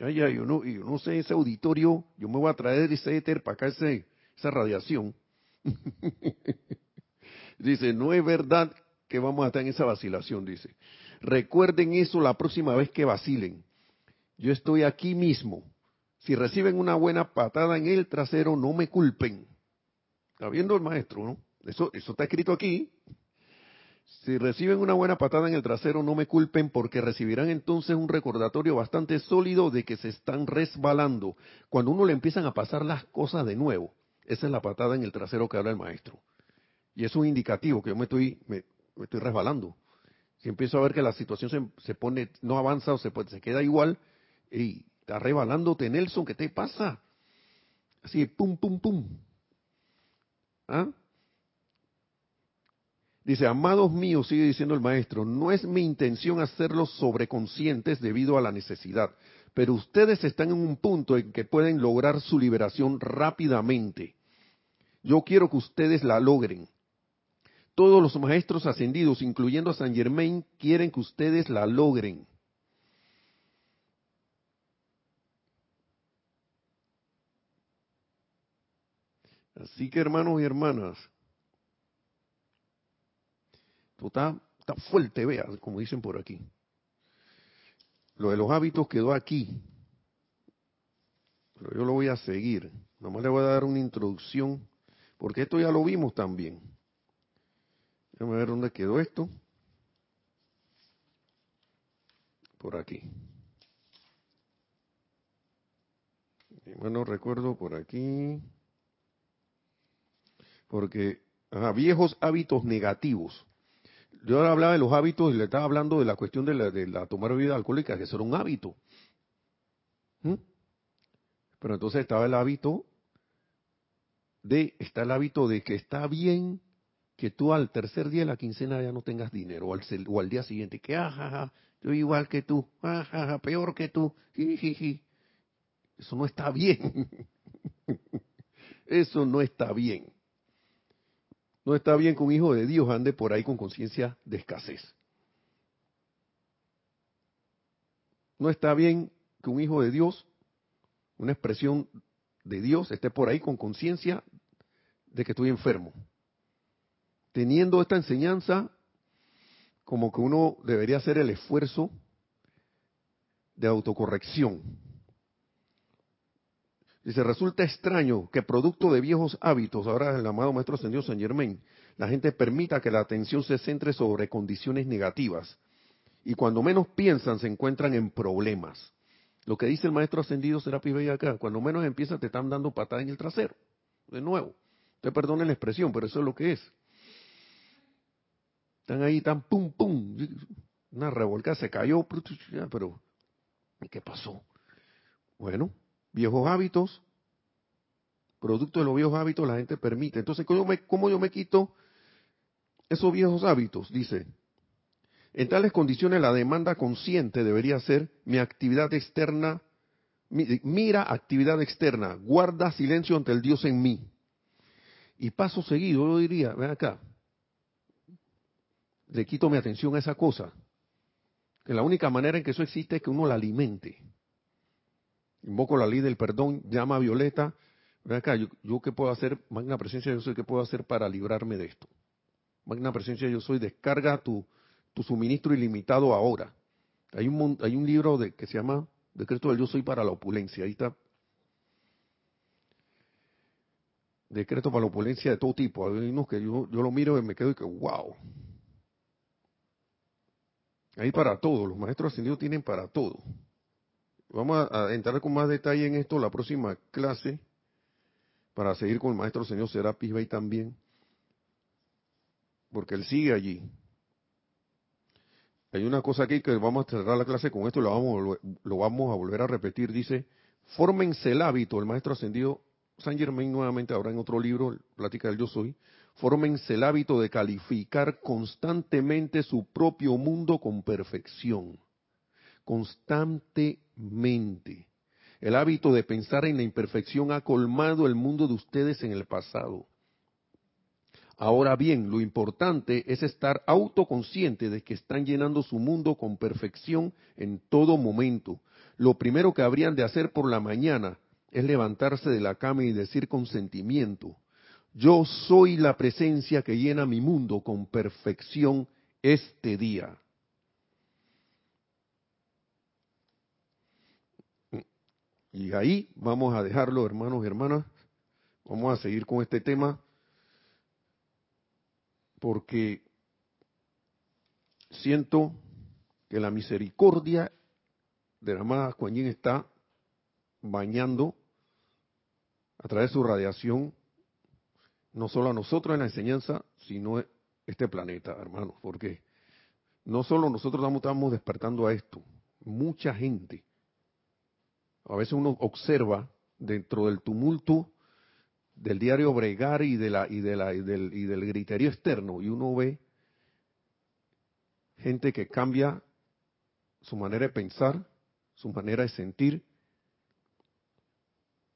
Ya, ya, yo no, yo no sé, ese auditorio, yo me voy a traer ese éter para acá, esa radiación. [laughs] dice, no es verdad que vamos a estar en esa vacilación, dice. Recuerden eso la próxima vez que vacilen. Yo estoy aquí mismo. Si reciben una buena patada en el trasero, no me culpen. Está viendo el maestro, ¿no? Eso, eso está escrito aquí. Si reciben una buena patada en el trasero, no me culpen porque recibirán entonces un recordatorio bastante sólido de que se están resbalando. Cuando uno le empiezan a pasar las cosas de nuevo, esa es la patada en el trasero que habla el maestro. Y es un indicativo que yo me estoy, me estoy resbalando. Si empiezo a ver que la situación se, pone, no avanza o se, se queda igual, y está rebalándote, Nelson, ¿qué te pasa? Así, pum, pum, pum. ¿Ah? Dice, amados míos, sigue diciendo el maestro, no es mi intención hacerlos sobreconscientes debido a la necesidad, pero ustedes están en un punto en que pueden lograr su liberación rápidamente. Yo quiero que ustedes la logren. Todos los maestros ascendidos, incluyendo a San Germain, quieren que ustedes la logren. Así que hermanos y hermanas, tú está, fuerte, vea, como dicen por aquí. Lo de los hábitos quedó aquí. Pero yo lo voy a seguir. Nomás le voy a dar una introducción, porque esto ya lo vimos también. Déjame ver dónde quedó esto. Por aquí. Bueno, recuerdo por aquí. Porque, viejos hábitos negativos. Yo ahora hablaba de los hábitos y le estaba hablando de la cuestión de la, de la tomar bebida alcohólica, que eso era un hábito. ¿Mm? Pero entonces estaba el hábito de, está el hábito de que está bien que tú al tercer día de la quincena ya no tengas dinero, o al, o al día siguiente, que ajaja, ah, yo igual que tú, ajaja, ah, peor que tú, jiji. Eso no está bien. [laughs] Eso no está bien. No está bien que un hijo de Dios ande por ahí con conciencia de escasez. No está bien que un hijo de Dios, una expresión de Dios, esté por ahí con conciencia de que estoy enfermo. Teniendo esta enseñanza, como que uno debería hacer el esfuerzo de autocorrección Dice, resulta extraño que producto de viejos hábitos, ahora el amado Maestro Ascendido San Germain, la gente permita que la atención se centre sobre condiciones negativas. Y cuando menos piensan, se encuentran en problemas. Lo que dice el Maestro Ascendido Serapis Bey acá, cuando menos empiezan te están dando patada en el trasero. De nuevo, te perdonen la expresión, pero eso es lo que es. Están ahí tan pum pum, una revolcada se cayó, pero ¿qué pasó? Bueno, viejos hábitos, producto de los viejos hábitos la gente permite. Entonces, ¿cómo, yo me quito esos viejos hábitos? Dice, en tales condiciones la demanda consciente debería ser mi actividad externa, mira actividad externa, guarda silencio ante el Dios en mí. Y paso seguido, yo diría, ven acá, le quito mi atención a esa cosa. Que la única manera en que eso existe es que uno la alimente. Invoco la ley del perdón, llama a Violeta. Ven acá, yo, qué puedo hacer, magna presencia yo soy, ¿qué puedo hacer para librarme de esto? Magna presencia yo soy, descarga tu, suministro ilimitado ahora. Hay un, hay un libro de, que se llama Decreto del Yo Soy para la Opulencia. Ahí está. Decreto para la opulencia de todo tipo. Hay unos que yo, yo lo miro y me quedo y que, wow. Ahí para todo. Los maestros ascendidos tienen para todo. Vamos a, entrar con más detalle en esto la próxima clase, para seguir con el maestro señor Serapis Bey también, porque él sigue allí. Hay una cosa aquí que vamos a cerrar la clase con esto y lo vamos, lo vamos a volver a repetir. Dice, fórmense el hábito, el maestro ascendido San Germain nuevamente ahora en otro libro, Plática del Yo Soy, fórmense el hábito de calificar constantemente su propio mundo con perfección constantemente. El hábito de pensar en la imperfección ha colmado el mundo de ustedes en el pasado. Ahora bien, lo importante es estar autoconsciente de que están llenando su mundo con perfección en todo momento. Lo primero que habrían de hacer por la mañana es levantarse de la cama y decir con sentimiento, yo soy la presencia que llena mi mundo con perfección este día. Y ahí vamos a dejarlo, hermanos y hermanas. Vamos a seguir con este tema porque siento que la misericordia de la amada Kuan está bañando a través de su radiación no solo a nosotros en la enseñanza, sino este planeta, hermanos, porque no solo nosotros estamos despertando a esto, mucha gente a veces uno observa dentro del tumulto del diario bregar y de la y de la y del, y del griterío externo y uno ve gente que cambia su manera de pensar, su manera de sentir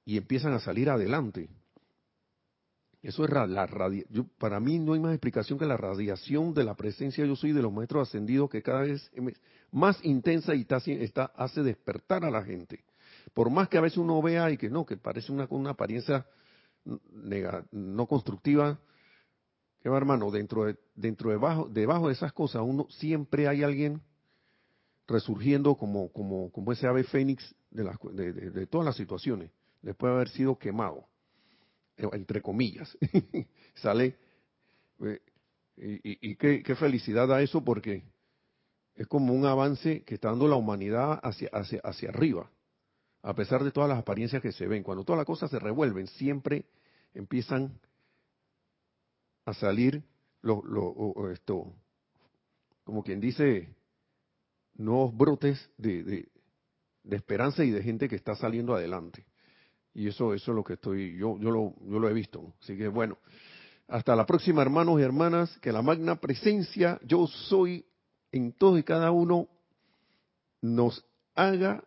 y empiezan a salir adelante. Eso es. Para mí no hay más explicación que la radiación de la presencia yo soy de los maestros ascendidos que cada vez es más intensa y está, hace despertar a la gente por más que a veces uno vea y que no, que parece una, una apariencia no constructiva, que va hermano, dentro de, dentro debajo, debajo de esas cosas uno siempre hay alguien resurgiendo como, como, como ese ave fénix de, las, de, todas las situaciones, después de haber sido quemado, eh, entre comillas. [laughs] Sale, eh, y, y, qué, qué, felicidad da eso porque es como un avance que está dando la humanidad hacia, hacia, hacia arriba, a pesar de todas las apariencias que se ven. Cuando todas las cosas se revuelven, siempre empiezan a salir lo, lo, esto, como quien dice, nuevos brotes de, esperanza y de gente que está saliendo adelante. Y eso, eso es lo que estoy, yo, yo, lo, yo lo he visto. Así que bueno, hasta la próxima, hermanos y hermanas, que la magna presencia, yo soy en todo y cada uno, nos haga,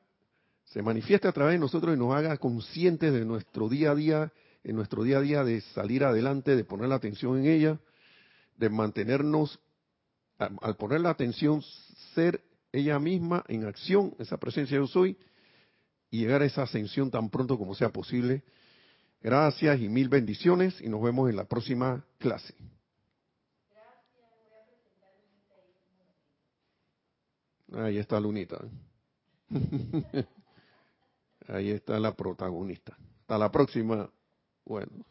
se manifieste a través de nosotros y nos haga conscientes de nuestro día a día, en nuestro día a día de salir adelante, de poner la atención en ella, de mantenernos, al poner la atención, ser ella misma en acción, esa presencia yo soy, y llegar a esa ascensión tan pronto como sea posible. Gracias y mil bendiciones y nos vemos en la próxima clase. Ahí está Lunita. [laughs] Ahí está la protagonista. Hasta la próxima. Bueno.